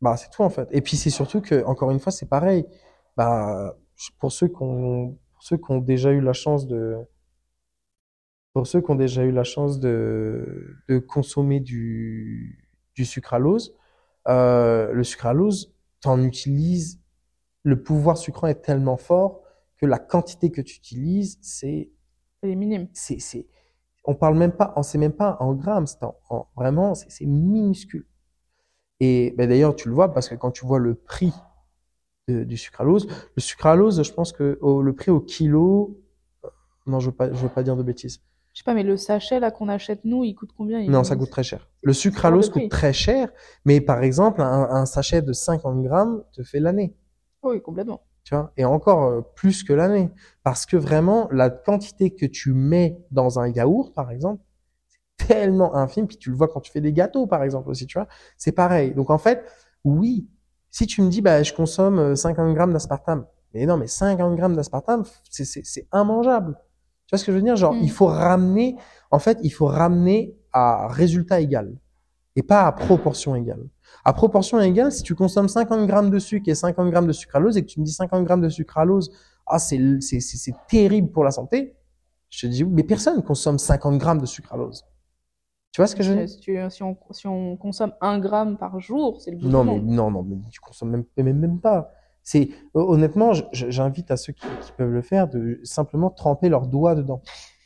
[SPEAKER 2] Bah, c'est tout en fait. Et puis c'est surtout que, encore une fois, c'est pareil. Bah, pour ceux qui ont, pour ceux qui ont déjà eu la chance de, pour ceux qui ont déjà eu la chance de, de consommer du, du sucralose, euh, le sucralose, t'en utilises, le pouvoir sucrant est tellement fort que la quantité que tu utilises, c'est
[SPEAKER 3] C'est les minimes.
[SPEAKER 2] c'est, c'est, on parle même pas, on sait même pas en grammes, c'est en, en- vraiment, c'est, c'est minuscule. Et ben d'ailleurs, tu le vois parce que quand tu vois le prix de- du sucralose, le sucralose, je pense que au- le prix au kilo, euh, non, je veux pas, je veux pas dire de bêtises.
[SPEAKER 3] Je sais pas, mais le sachet là qu'on achète nous, il coûte combien? Il-
[SPEAKER 2] Non, ça coûte très cher. Le sucralose coûte très cher, mais par exemple, un, un sachet de 50 grammes te fait l'année.
[SPEAKER 3] Oui, complètement.
[SPEAKER 2] Tu vois, et encore euh, plus que l'année. Parce que vraiment, la quantité que tu mets dans un yaourt, par exemple, c'est tellement infime, puis tu le vois quand tu fais des gâteaux, par exemple, aussi, tu vois, c'est pareil. Donc en fait, oui, si tu me dis, bah, je consomme euh, 50 grammes d'aspartame, mais non, mais 50 grammes d'aspartame, c'est, c'est, c'est immangeable. Tu vois ce que je veux dire? Genre,
[SPEAKER 3] Mm.
[SPEAKER 2] il faut ramener, en fait, il faut ramener à résultat égal et pas à proportion égale. À proportion égale, si tu consommes 50 grammes de sucre et 50 grammes de sucralose et que tu me dis 50 grammes de sucralose, ah, c'est, c'est, c'est, terrible pour la santé, je te dis, mais personne consomme 50 grammes de sucralose. Tu vois ce que je veux dire?
[SPEAKER 3] Si, tu- si on, si on consomme un gramme par jour, c'est le bout
[SPEAKER 2] Non, mais, non, non, mais tu consommes même, même, même pas. C'est, honnêtement, je- je- j'invite à ceux qui, qui peuvent le faire de simplement tremper leurs doigts dedans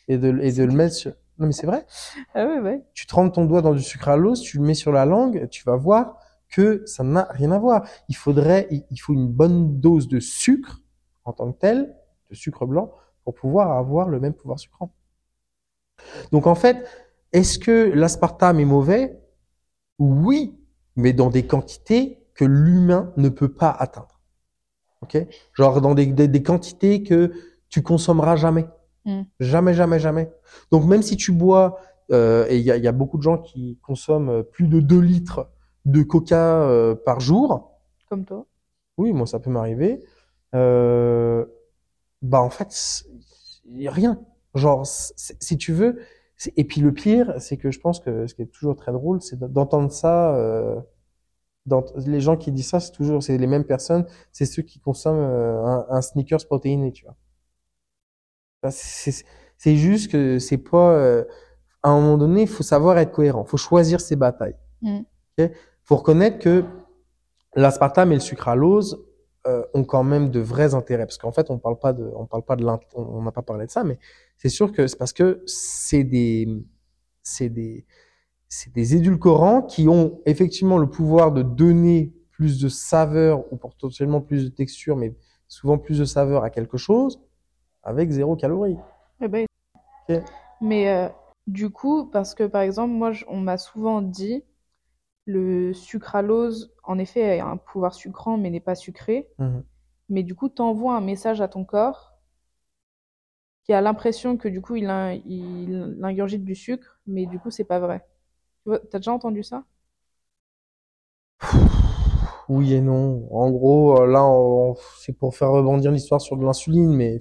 [SPEAKER 2] et de, et de le mettre sur, non, mais c'est vrai.
[SPEAKER 3] Ah ouais, ouais.
[SPEAKER 2] tu trempes ton doigt dans du sucralose, tu le mets sur la langue, tu vas voir que ça n'a rien à voir. Il faudrait, il il faut une bonne dose de sucre en tant que tel, de sucre blanc, pour pouvoir avoir le même pouvoir sucrant. Donc en fait, est-ce que l'aspartame est mauvais? Oui, mais dans des quantités que l'humain ne peut pas atteindre. Ok? Genre dans des, des, des quantités que tu consommeras jamais.
[SPEAKER 3] Mm.
[SPEAKER 2] Jamais, jamais, jamais. Donc même si tu bois, euh, et il y a, y a beaucoup de gens qui consomment euh, plus de 2 litres de coca euh, par jour,
[SPEAKER 3] Comme toi.
[SPEAKER 2] oui, moi ça peut m'arriver, euh, bah en fait, y a rien. Genre, si tu veux, et puis le pire, c'est que je pense que ce qui est toujours très drôle, c'est d'entendre ça. Euh, d'ent- les gens qui disent ça, c'est toujours, c'est les mêmes personnes, c'est ceux qui consomment euh, un, un sneakers protéiné, tu vois. C'est juste que c'est pas. euh, à un moment donné, il faut savoir être cohérent. Il faut choisir ses batailles.
[SPEAKER 3] Mm.
[SPEAKER 2] Faut reconnaître que l'aspartame et le sucralose euh, ont quand même de vrais intérêts, parce qu'en fait, on parle pas de, on parle pas de, on n'a pas parlé de ça, mais c'est sûr que c'est parce que c'est des, c'est des, c'est des édulcorants qui ont effectivement le pouvoir de donner plus de saveur ou potentiellement plus de texture, mais souvent plus de saveur à quelque chose avec zéro calorie.
[SPEAKER 3] Eh ben. Mais euh, du coup, parce que par exemple, moi, je- on m'a souvent dit le sucralose, en effet, a un pouvoir sucrant, mais n'est pas sucré.
[SPEAKER 2] Mhm.
[SPEAKER 3] Mais du coup, t'envoies un message à ton corps qui a l'impression que du coup, il, in- il ingurgite du sucre, mais du coup, c'est pas vrai. T'as déjà entendu ça?
[SPEAKER 2] Oui et non. En gros, euh, là, c'est pour faire rebondir l'histoire sur de l'insuline, mais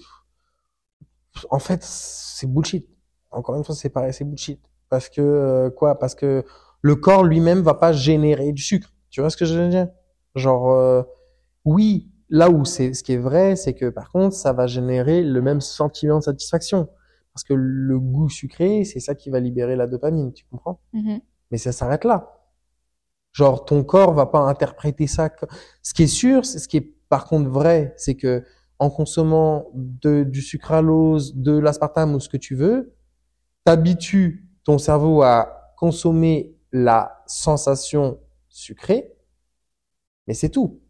[SPEAKER 2] en fait, c'est bullshit. Encore une fois, c'est pareil, c'est bullshit. Parce que euh, quoi? Parce que le corps lui-même va pas générer du sucre. Tu vois ce que je veux dire? Genre, euh, oui, là où c'est, ce qui est vrai, c'est que par contre, ça va générer le même sentiment de satisfaction. Parce que le goût sucré, c'est ça qui va libérer la dopamine, tu comprends?
[SPEAKER 3] Mhm.
[SPEAKER 2] Mais ça s'arrête là. Genre, ton corps va pas interpréter ça. Ce qui est sûr, c'est ce qui est par contre vrai, c'est que en consommant de, du sucralose, de l'aspartame ou ce que tu veux, t'habitues ton cerveau à consommer la sensation sucrée, mais c'est tout.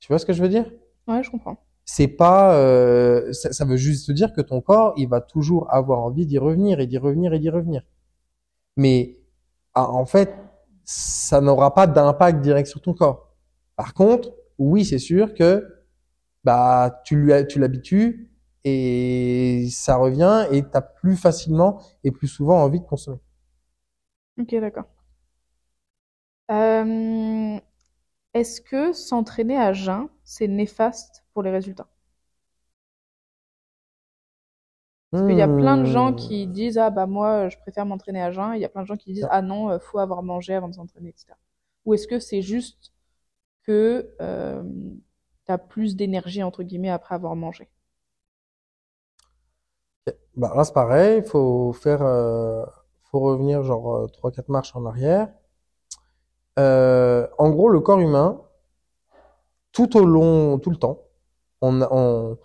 [SPEAKER 2] Tu vois ce que je veux dire?
[SPEAKER 3] Ouais, je comprends.
[SPEAKER 2] c'est pas euh, ça, ça veut juste dire que ton corps il va toujours avoir envie d'y revenir et d'y revenir et d'y revenir mais ah, en fait ça n'aura pas d'impact direct sur ton corps par contre oui c'est sûr que bah tu lui tu l'habitues et ça revient et tu as plus facilement et plus souvent envie de consommer
[SPEAKER 3] Ok, d'accord. Euh, est-ce que s'entraîner à jeun, c'est néfaste pour les résultats? Parce qu'il y a plein de gens qui disent, ah bah moi, je préfère m'entraîner à jeun. Il y a plein de gens qui disent, ah non, euh, faut avoir mangé avant de s'entraîner, etc. Ou est-ce que c'est juste que euh, tu as plus d'énergie, entre guillemets, après avoir mangé?
[SPEAKER 2] Bah, là, c'est pareil, faut faire, euh, faut revenir genre euh, trois, quatre marches en arrière. Euh, en gros, le corps humain, tout au long, tout le temps, on, on,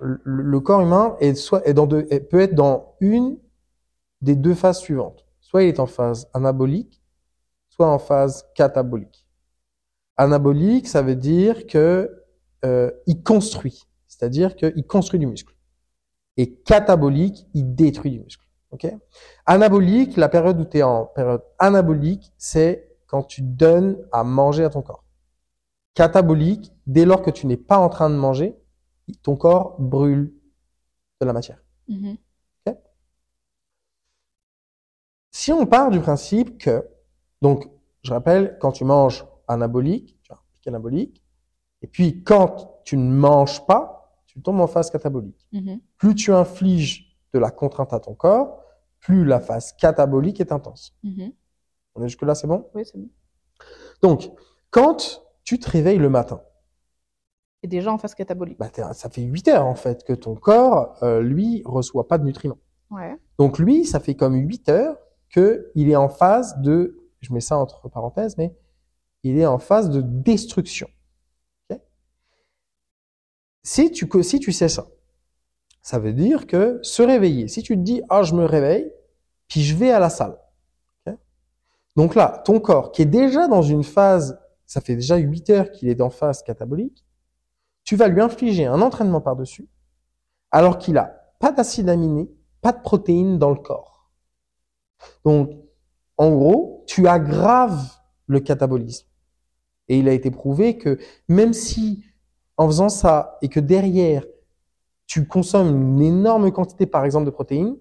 [SPEAKER 2] le, corps humain est soit, est dans deux, peut être dans une des deux phases suivantes. Soit il est en phase anabolique, soit en phase catabolique. Anabolique, ça veut dire que euh, il construit, c'est-à-dire qu'il construit du muscle. Et catabolique, il détruit du muscle. Ok? Anabolique, la période où tu es en période anabolique, c'est quand tu donnes à manger à ton corps. Catabolique, dès lors que tu n'es pas en train de manger, ton corps brûle de la matière.
[SPEAKER 3] Mhm.
[SPEAKER 2] Si on part du principe que, donc, je rappelle, quand tu manges anabolique, tu as un pic anabolique, et puis quand tu ne manges pas, tu tombes en phase catabolique.
[SPEAKER 3] Mhm.
[SPEAKER 2] Plus tu infliges de la contrainte à ton corps, plus la phase catabolique est intense.
[SPEAKER 3] Mhm.
[SPEAKER 2] On est jusque-là, c'est bon?
[SPEAKER 3] Oui, c'est bon.
[SPEAKER 2] Donc, quand tu te réveilles le matin,
[SPEAKER 3] Et déjà en phase catabolique.
[SPEAKER 2] bah, ça fait 8 heures en fait que ton corps, euh, lui, reçoit pas de nutriments.
[SPEAKER 3] Ouais.
[SPEAKER 2] Donc lui, ça fait comme 8 heures que il est en phase de, je mets ça entre parenthèses, mais il est en phase de destruction. Si tu, sais ça, ça veut dire que se réveiller, si tu te dis, ah, je me réveille, puis je vais à la salle. Donc là, ton corps, qui est déjà dans une phase, ça fait déjà 8 heures qu'il est en phase catabolique, tu vas lui infliger un entraînement par-dessus, alors qu'il a pas d'acide aminé, pas de protéines dans le corps. Donc, en gros, tu aggraves le catabolisme. Et il a été prouvé que même si, en faisant ça, et que derrière, tu consommes une énorme quantité, par exemple, de protéines,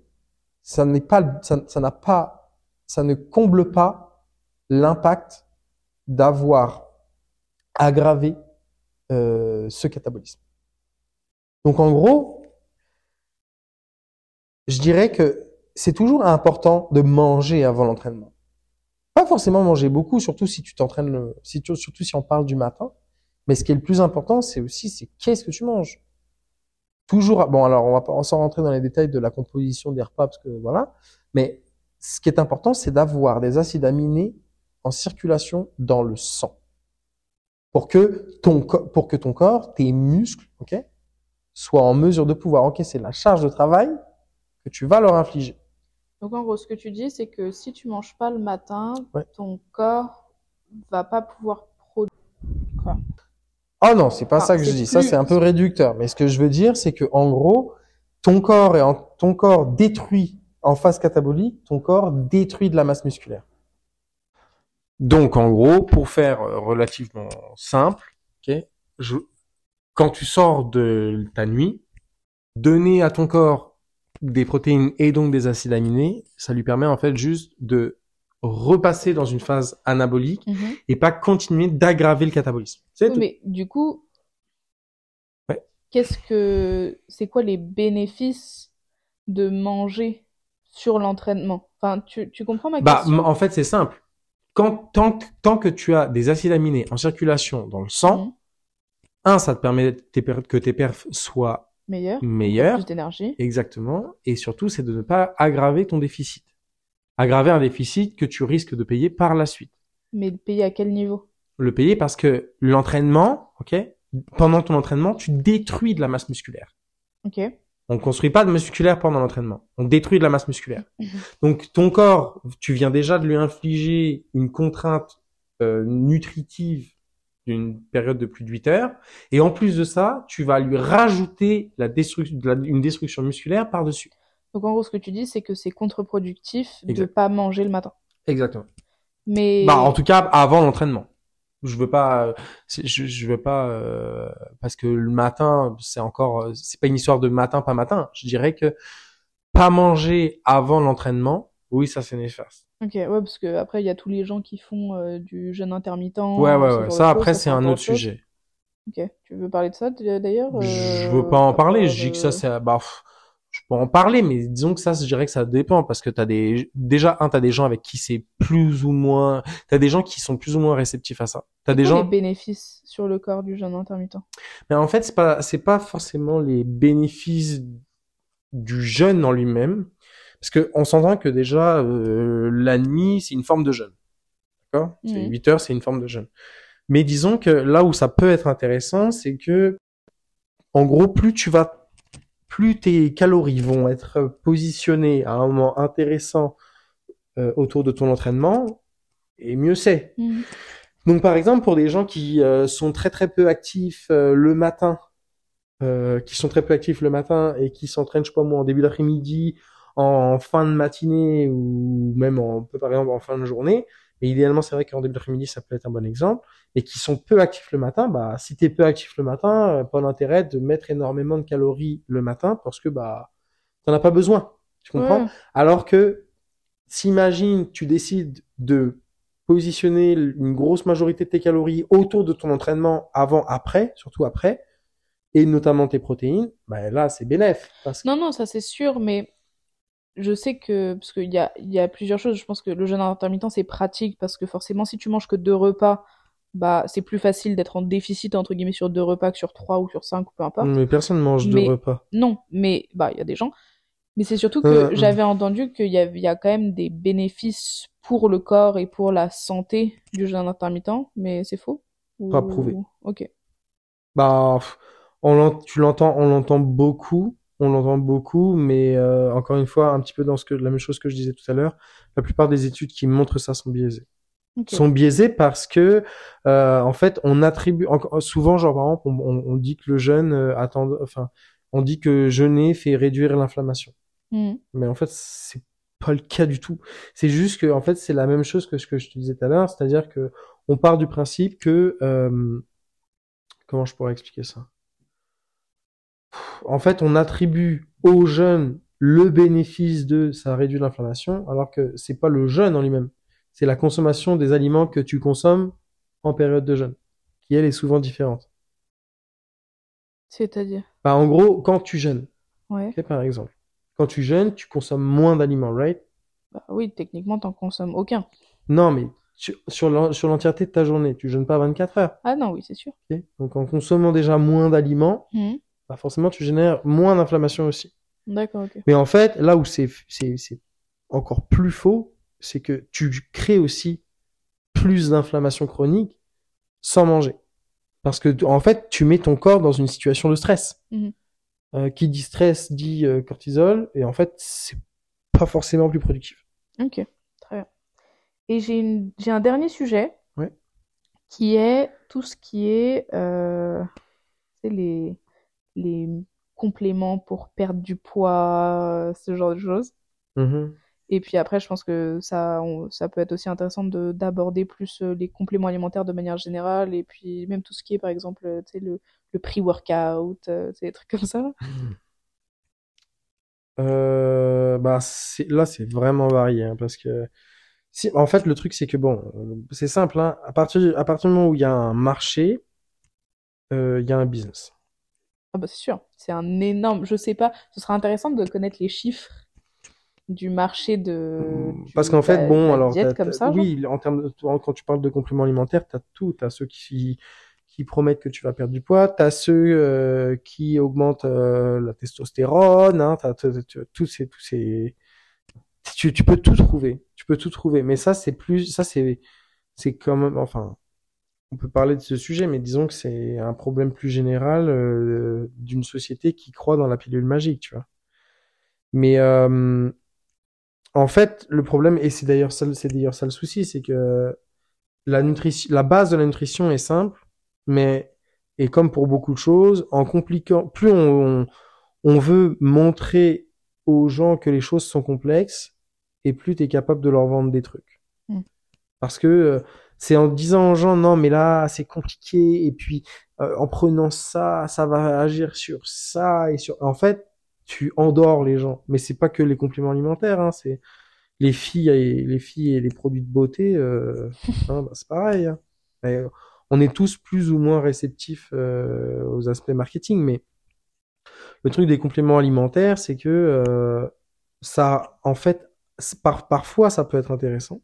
[SPEAKER 2] ça n'est pas, ça, n'a pas, ça ne comble pas l'impact d'avoir aggravé euh, ce catabolisme. Donc, en gros, je dirais que c'est toujours important de manger avant l'entraînement. Pas forcément manger beaucoup, surtout si tu t'entraînes, si surtout si on parle du matin. Mais ce qui est le plus important, c'est aussi, c'est qu'est-ce que tu manges. Toujours, bon, alors on va pas sans rentrer dans les détails de la composition des repas parce que voilà. Mais ce qui est important, c'est d'avoir des acides aminés en circulation dans le sang. Pour que ton, pour que ton corps, tes muscles, ok, soient en mesure de pouvoir encaisser la charge de travail que tu vas leur infliger.
[SPEAKER 3] Donc en gros, ce que tu dis, c'est que si tu manges pas le matin,
[SPEAKER 2] Ouais.
[SPEAKER 3] ton corps va pas pouvoir produire. Quoi
[SPEAKER 2] Oh non, c'est pas ça que je dis. Ça, c'est un peu réducteur. Mais ce que je veux dire, c'est que, en gros, ton corps est en, ton corps détruit en phase catabolique, ton corps détruit de la masse musculaire. Donc, en gros, pour faire euh, relativement simple, je, quand tu sors de ta nuit, donner à ton corps des protéines et donc des acides aminés, ça lui permet en fait juste de repasser dans une phase anabolique et pas continuer d'aggraver le catabolisme. C'est
[SPEAKER 3] Oui,
[SPEAKER 2] tout.
[SPEAKER 3] mais du coup,
[SPEAKER 2] Ouais.
[SPEAKER 3] qu'est-ce que c'est quoi les bénéfices de manger sur l'entraînement? Enfin, tu, tu comprends ma
[SPEAKER 2] Bah,
[SPEAKER 3] question?
[SPEAKER 2] en fait, c'est simple. Quand, tant, que- tant que tu as des acides aminés en circulation dans le sang,
[SPEAKER 3] Mhm.
[SPEAKER 2] un, ça te permet que tes perfs soient
[SPEAKER 3] Meilleur,
[SPEAKER 2] meilleurs.
[SPEAKER 3] plus d'énergie.
[SPEAKER 2] Exactement. Et surtout, c'est de ne pas aggraver ton déficit. Aggraver un déficit que tu risques de payer par la suite.
[SPEAKER 3] Mais payer à quel niveau?
[SPEAKER 2] Le payer parce que l'entraînement, ok, pendant ton entraînement, tu détruis de la masse musculaire.
[SPEAKER 3] Ok.
[SPEAKER 2] On construit pas de masse musculaire pendant l'entraînement. On détruit de la masse musculaire. Donc ton corps, tu viens déjà de lui infliger une contrainte euh, nutritive d'une période de plus de 8 heures. Et en plus de ça, tu vas lui rajouter la destruction, la- une destruction musculaire par-dessus.
[SPEAKER 3] Donc en gros, ce que tu dis, c'est que c'est contre-productif de pas manger le matin.
[SPEAKER 2] Exactement.
[SPEAKER 3] Mais
[SPEAKER 2] Bah, en tout cas, avant l'entraînement. Je veux pas, euh, je, je veux pas, euh, parce que le matin, c'est encore, euh, c'est pas une histoire de matin, pas matin. Je dirais que pas manger avant l'entraînement, oui, ça c'est néfaste.
[SPEAKER 3] Ok, ouais, parce que après il y a tous les gens qui font euh, du jeûne intermittent.
[SPEAKER 2] Ouais, ouais, ouais. Ça, après, c'est un autre sujet.
[SPEAKER 3] Ok, tu veux parler de ça d'ailleurs
[SPEAKER 2] Je
[SPEAKER 3] euh,
[SPEAKER 2] veux pas en
[SPEAKER 3] par
[SPEAKER 2] parler. Je dis que ça, c'est, bah, pff, je peux en parler, mais disons que ça, je dirais que ça dépend parce que t'as des, déjà, un, t'as des gens avec qui c'est plus ou moins, t'as des gens qui sont plus ou moins réceptifs à ça. T'as des
[SPEAKER 3] quoi
[SPEAKER 2] gens,
[SPEAKER 3] les bénéfices sur le corps du jeûne intermittent?
[SPEAKER 2] Mais en fait, c'est pas, c'est pas forcément les bénéfices du jeûne en lui-même. Parce que on s'entend que déjà, euh, la nuit, c'est une forme de jeûne. D'accord? C'est
[SPEAKER 3] Mhm.
[SPEAKER 2] 8 heures, c'est une forme de jeûne. Mais disons que là où ça peut être intéressant, c'est que, en gros, plus tu vas, plus tes calories vont être positionnées à un moment intéressant euh, autour de ton entraînement, et mieux c'est. Donc par exemple pour des gens qui euh, sont très très peu actifs euh, le matin, euh, qui sont très peu actifs le matin et qui s'entraînent je sais pas moi en début d'après-midi, en fin de matinée ou même en par exemple en fin de journée, mais idéalement c'est vrai qu'en début d'après-midi ça peut être un bon exemple, et qui sont peu actifs le matin, bah si t'es peu actif le matin, euh, pas l'intérêt de mettre énormément de calories le matin parce que bah t'en as pas besoin, tu comprends?
[SPEAKER 3] Ouais.
[SPEAKER 2] alors que, s'imagine, tu décides de positionner une grosse majorité de tes calories autour de ton entraînement avant, après, surtout après, et notamment tes protéines, bah là, c'est bénéf. Parce.
[SPEAKER 3] Non, non, ça c'est sûr, mais je sais que, parce qu'il y a, il y a plusieurs choses, je pense que le jeûne intermittent c'est pratique parce que forcément, si tu manges que deux repas, bah c'est plus facile d'être en déficit entre guillemets sur deux repas que sur trois ou sur cinq ou peu importe.
[SPEAKER 2] Mais personne ne mange
[SPEAKER 3] Mais-
[SPEAKER 2] deux repas.
[SPEAKER 3] Non, mais bah il y a des gens. Mais c'est surtout que
[SPEAKER 2] Euh,
[SPEAKER 3] j'avais entendu qu'il y a, il y a quand même des bénéfices pour le corps et pour la santé du jeûne intermittent, mais c'est faux?
[SPEAKER 2] Pas
[SPEAKER 3] Ou-
[SPEAKER 2] prouvé.
[SPEAKER 3] Ok.
[SPEAKER 2] Bah, on tu l'entends, on l'entend beaucoup, on l'entend beaucoup, mais euh, encore une fois, un petit peu dans ce que la même chose que je disais tout à l'heure, la plupart des études qui montrent ça sont biaisées. Sont biaisés parce que euh, en fait on attribue souvent genre par exemple on, on, on dit que le jeûne euh, attend enfin on dit que jeûner fait réduire l'inflammation
[SPEAKER 3] Mhm.
[SPEAKER 2] mais en fait c'est pas le cas du tout c'est juste que en fait c'est la même chose que ce que je te disais tout à l'heure c'est-à-dire que on part du principe que comment je pourrais expliquer ça? En fait on attribue au jeûne le bénéfice de ça réduit l'inflammation alors que c'est pas le jeûne en lui-même c'est la consommation des aliments que tu consommes en période de jeûne, qui elle est souvent différente.
[SPEAKER 3] C'est-à-dire?
[SPEAKER 2] Bah, en gros, quand tu jeûnes,
[SPEAKER 3] Ouais.
[SPEAKER 2] par exemple, quand tu jeûnes, tu consommes moins d'aliments, right?
[SPEAKER 3] Bah oui, techniquement, t'en consommes aucun.
[SPEAKER 2] Non, mais sur l'en- sur l'entièreté de ta journée, tu jeûnes pas 24 heures.
[SPEAKER 3] Ah non, oui, c'est sûr.
[SPEAKER 2] ok? Donc en consommant déjà moins d'aliments,
[SPEAKER 3] Mhm.
[SPEAKER 2] Bah forcément tu génères moins d'inflammation aussi.
[SPEAKER 3] D'accord.
[SPEAKER 2] Mais en fait, là où c'est encore plus faux, c'est que tu crées aussi plus d'inflammation chronique sans manger. Parce que en fait, tu mets ton corps dans une situation de stress.
[SPEAKER 3] Mhm.
[SPEAKER 2] Euh, qui dit stress dit euh, cortisol et en fait, c'est pas forcément plus productif.
[SPEAKER 3] Ok, très bien. Et j'ai un dernier sujet
[SPEAKER 2] Ouais.
[SPEAKER 3] qui est tout ce qui est euh, sais, les... les compléments pour perdre du poids, ce genre de choses.
[SPEAKER 2] Mhm.
[SPEAKER 3] Et puis après, je pense que ça, on- ça peut être aussi intéressant de d'aborder plus euh, les compléments alimentaires de manière générale et puis même tout ce qui est, par exemple, euh, le, le pre-workout, euh, des trucs comme ça.
[SPEAKER 2] Euh, bah là c'est vraiment varié hein, parce que si en fait le truc c'est que bon euh, c'est simple hein, à partir à partir du moment où il y a un marché euh, il y a un business
[SPEAKER 3] Ah bah c'est sûr, c'est un énorme. Je sais pas, ce sera intéressant de connaître les chiffres du marché de. du-
[SPEAKER 2] parce qu'en fait bon
[SPEAKER 3] la
[SPEAKER 2] alors
[SPEAKER 3] diète comme ça.
[SPEAKER 2] oui en termes de, quand tu parles de compléments alimentaires t'as tout t'as ceux qui qui promettent que tu vas perdre du poids, t'as ceux euh, qui augmentent euh, la testostérone, hein, t'as- tous ces, tous ces, tu, tu peux tout trouver, tu peux tout trouver, mais ça c'est plus, ça c'est, c'est quand même, enfin, on peut parler de ce sujet, mais disons que c'est un problème plus général euh, d'une société qui croit dans la pilule magique, tu vois. Mais euh, en fait, le problème, et c'est d'ailleurs ça, c'est d'ailleurs ça le souci, c'est que la nutrition, la base de la nutrition est simple, mais et comme pour beaucoup de choses, en compliquant, plus on, on veut montrer aux gens que les choses sont complexes, et plus tu es capable de leur vendre des trucs.
[SPEAKER 3] Mm.
[SPEAKER 2] Parce que euh, c'est en disant aux gens non mais là c'est compliqué et puis euh, en prenant ça ça va agir sur ça et sur en fait tu endors les gens mais c'est pas que les compléments alimentaires hein, c'est les filles et les filles et les produits de beauté euh, hein, bah, c'est pareil hein. On est tous plus ou moins réceptifs euh, aux aspects marketing mais le truc des compléments alimentaires c'est que euh, ça en fait par, parfois ça peut être intéressant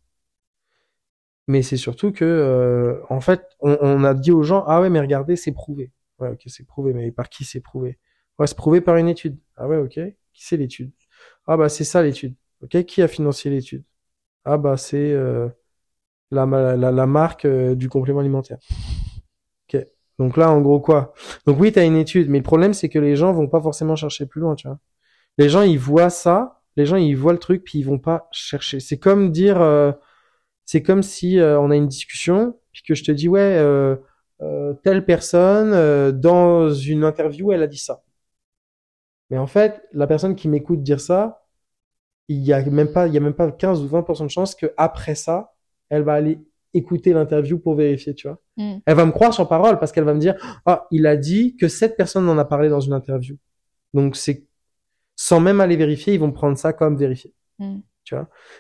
[SPEAKER 2] mais c'est surtout que, euh, en fait, on, on a dit aux gens, ah ouais, mais regardez, c'est prouvé. Ouais, ok, c'est prouvé, mais par qui c'est prouvé? Ouais, c'est prouvé par une étude. Ah ouais, ok. Qui c'est l'étude? Ah bah c'est ça l'étude. Ok, qui a financé l'étude? Ah bah c'est euh, la, la, la marque euh, du complément alimentaire. Ok. Donc là, en gros quoi? Donc oui, t'as une étude, mais le problème c'est que les gens vont pas forcément chercher plus loin, tu vois. Les gens ils voient ça, les gens ils voient le truc puis ils vont pas chercher. C'est comme dire euh, c'est comme si euh, on a une discussion, puis que je te dis ouais, euh, euh, telle personne euh, dans une interview, elle a dit ça. Mais en fait, la personne qui m'écoute dire ça, il y a même pas, il y a même pas 15 ou 20% de chance que après ça, elle va aller écouter l'interview pour vérifier, tu vois.
[SPEAKER 3] Mm.
[SPEAKER 2] Elle va me croire sur parole parce qu'elle va me dire ah, il a dit que cette personne en a parlé dans une interview. Donc c'est sans même aller vérifier, ils vont prendre ça comme vérifié.
[SPEAKER 3] Mm.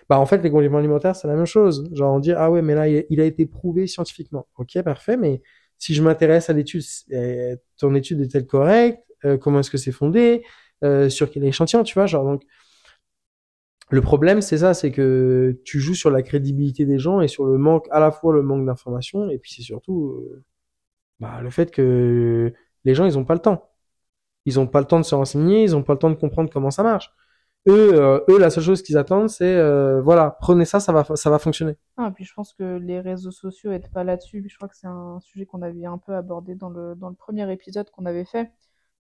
[SPEAKER 2] Bah en fait les compléments alimentaires c'est la même chose. Genre on dit ah ouais mais là il a été prouvé scientifiquement. Ok parfait mais si je m'intéresse à l'étude euh, ton étude est-elle correcte? Euh, comment est-ce que c'est fondé? Euh, sur quel échantillon tu vois genre donc le problème c'est ça c'est que tu joues sur la crédibilité des gens et sur le manque à la fois le manque d'information et puis c'est surtout bah, le fait que les gens ils ont pas le temps. Ils ont pas le temps de se renseigner ils ont pas le temps de comprendre comment ça marche eux, euh, eux, la seule chose qu'ils attendent, c'est euh, voilà, prenez ça, ça va, ça va fonctionner.
[SPEAKER 3] Ah, puis je pense que les réseaux sociaux aident pas là-dessus. Je crois que c'est un sujet qu'on avait un peu abordé dans le, dans le premier épisode qu'on avait fait,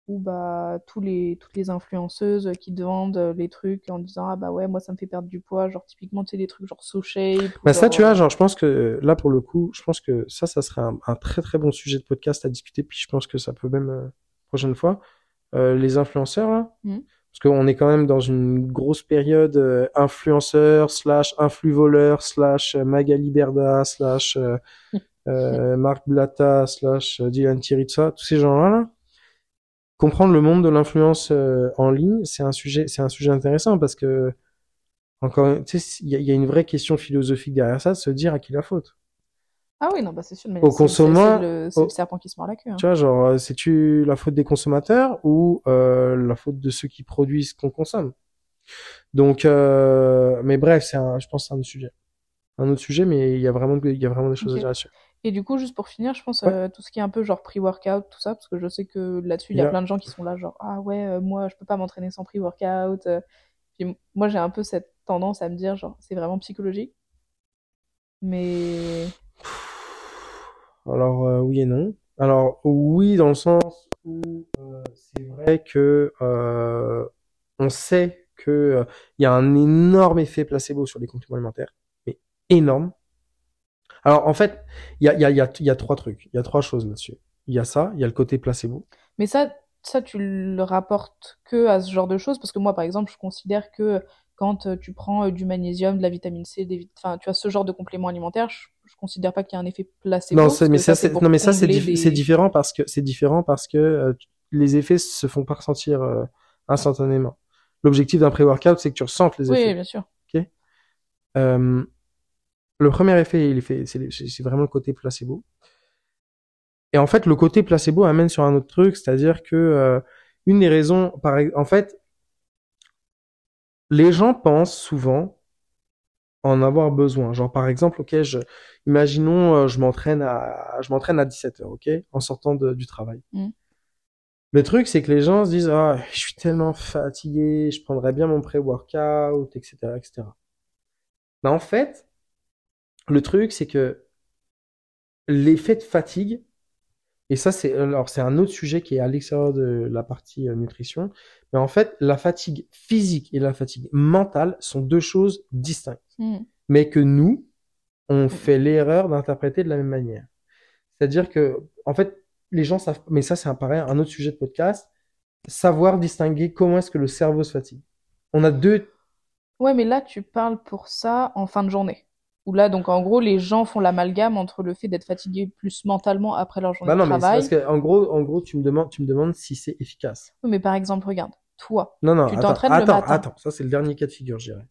[SPEAKER 3] où bah, tous les, toutes les influenceuses qui te vendent les trucs en disant Ah bah ouais, moi ça me fait perdre du poids, genre typiquement, tu sais, des trucs genre So Shape.
[SPEAKER 2] Bah ça,
[SPEAKER 3] genre,
[SPEAKER 2] tu vois,
[SPEAKER 3] euh,
[SPEAKER 2] genre, je pense que là, pour le coup, je pense que ça, ça serait un, un très très bon sujet de podcast à discuter. Puis je pense que ça peut même euh, prochaine fois les influenceurs là,
[SPEAKER 3] Mhm.
[SPEAKER 2] Parce qu'on est quand même dans une grosse période euh, influenceur slash influ voleur slash euh, Magali Berda slash euh, euh, Marc Blatta slash euh, Dylan ça, tous ces gens-là là. Comprendre le monde de l'influence euh, en ligne, c'est un sujet, c'est un sujet intéressant parce que encore, tu sais, il y, y a une vraie question philosophique derrière ça, de se dire à qui la faute.
[SPEAKER 3] Ah oui, non, bah c'est sûr, mais
[SPEAKER 2] Au
[SPEAKER 3] c'est- c'est-
[SPEAKER 2] consommant-
[SPEAKER 3] c'est le, c'est
[SPEAKER 2] au-
[SPEAKER 3] le serpent qui se mord la queue. hein.
[SPEAKER 2] Tu vois, genre, euh, c'est-tu la faute des consommateurs ou euh, la faute de ceux qui produisent ce qu'on consomme? Donc, euh, mais bref, c'est un, je pense que c'est un autre sujet. Un autre sujet, mais il y a vraiment, il y a vraiment des choses à dire là-dessus.
[SPEAKER 3] Et du coup, juste pour finir, je pense
[SPEAKER 2] Ouais.
[SPEAKER 3] euh, tout ce qui est un peu genre pre-workout, tout ça, parce que je sais que là-dessus, il y a
[SPEAKER 2] Yeah.
[SPEAKER 3] plein de gens qui sont là, genre ah ouais, euh, moi je peux pas m'entraîner sans pre-workout. euh. Puis moi j'ai un peu cette tendance à me dire genre c'est vraiment psychologique. Mais
[SPEAKER 2] Alors, euh, oui et non. Alors, oui, dans le sens où euh, c'est vrai que euh, on sait que il y a un énorme effet placebo sur les compléments alimentaires, mais énorme. Alors, en fait, il y a, trois trucs, il y a trois choses là-dessus. Il y a ça, il y a le côté placebo.
[SPEAKER 3] mais ça ça tu le rapportes que à ce genre de choses? Parce que moi par exemple, je considère que quand tu prends du magnésium, de la vitamine C, des tu vois ce genre de compléments alimentaires, je considère pas qu'il y a un effet placebo.
[SPEAKER 2] Non, mais ça,
[SPEAKER 3] c'est
[SPEAKER 2] non, mais ça,
[SPEAKER 3] des-
[SPEAKER 2] différent parce que c'est différent parce que euh, les effets se font pas ressentir euh, instantanément. L'objectif d'un pré-workout, c'est que tu ressentes les effets.
[SPEAKER 3] Oui, bien sûr.
[SPEAKER 2] Euh, le premier effet, il fait, c'est vraiment le côté placebo. Et en fait, le côté placebo amène sur un autre truc, c'est-à-dire que euh, une des raisons, par, en fait, les gens pensent souvent en avoir besoin. Genre par exemple, ok, je, imaginons, euh, je m'entraîne à, je m'entraîne à 17 heures, ok, en sortant de- du travail.
[SPEAKER 3] Mm.
[SPEAKER 2] Le truc, c'est que les gens se disent, ah, je suis tellement fatigué, je prendrais bien mon pré-workout, etc., etc. Mais en fait, le truc, c'est que l'effet de fatigue, et ça, c'est, alors, c'est un autre sujet qui est à l'extérieur de la partie euh, nutrition, mais en fait, la fatigue physique et la fatigue mentale sont deux choses distinctes
[SPEAKER 3] Mm.
[SPEAKER 2] mais que nous, on fait l'erreur d'interpréter de la même manière. C'est-à-dire que, en fait, les gens savent, mais ça c'est un pareil, un autre sujet de podcast, savoir distinguer comment est-ce que le cerveau se fatigue. On a deux,
[SPEAKER 3] Ouais, mais là, tu parles pour ça en fin de journée. Ou là, donc en gros, les gens font l'amalgame entre le fait d'être fatigué plus mentalement après leur journée
[SPEAKER 2] bah non,
[SPEAKER 3] de
[SPEAKER 2] mais
[SPEAKER 3] travail.
[SPEAKER 2] parce que, en gros, en gros, tu me demandes, tu me demandes si c'est efficace.
[SPEAKER 3] Oui, Mais par exemple, regarde, toi,
[SPEAKER 2] Non, non,
[SPEAKER 3] Tu t'entraînes le matin.
[SPEAKER 2] attends, ça c'est le dernier cas de figure, je dirais.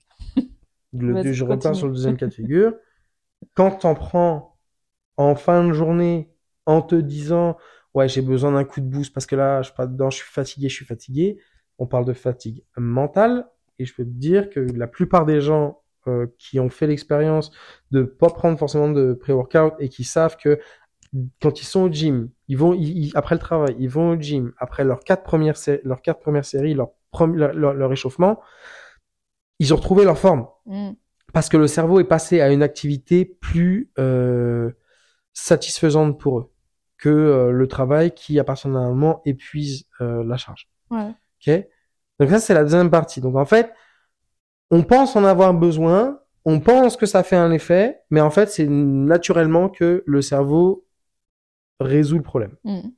[SPEAKER 2] Le, je repars
[SPEAKER 3] continue.
[SPEAKER 2] sur le deuxième cas de figure. Quand t'en prends en fin de journée en te disant, ouais, j'ai besoin d'un coup de boost parce que là, je suis pas dedans, je suis fatigué, je suis fatigué. On parle de fatigue mentale et je peux te dire que la plupart des gens euh, qui ont fait l'expérience de pas prendre forcément de pré-workout et qui savent que quand ils sont au gym, ils vont ils- ils- après le travail, ils vont au gym après leurs quatre premières leurs quatre premières séries, leur, leur, leur- leur échauffement, ils ont retrouvé leur forme
[SPEAKER 3] Mm.
[SPEAKER 2] parce que le cerveau est passé à une activité plus euh, satisfaisante pour eux que euh, le travail qui à partir d'un moment épuise euh, la charge.
[SPEAKER 3] Ouais.
[SPEAKER 2] Donc ça c'est la deuxième partie. Donc en fait, on pense en avoir besoin, on pense que ça fait un effet, mais en fait c'est naturellement que le cerveau résout le problème.
[SPEAKER 3] Mm.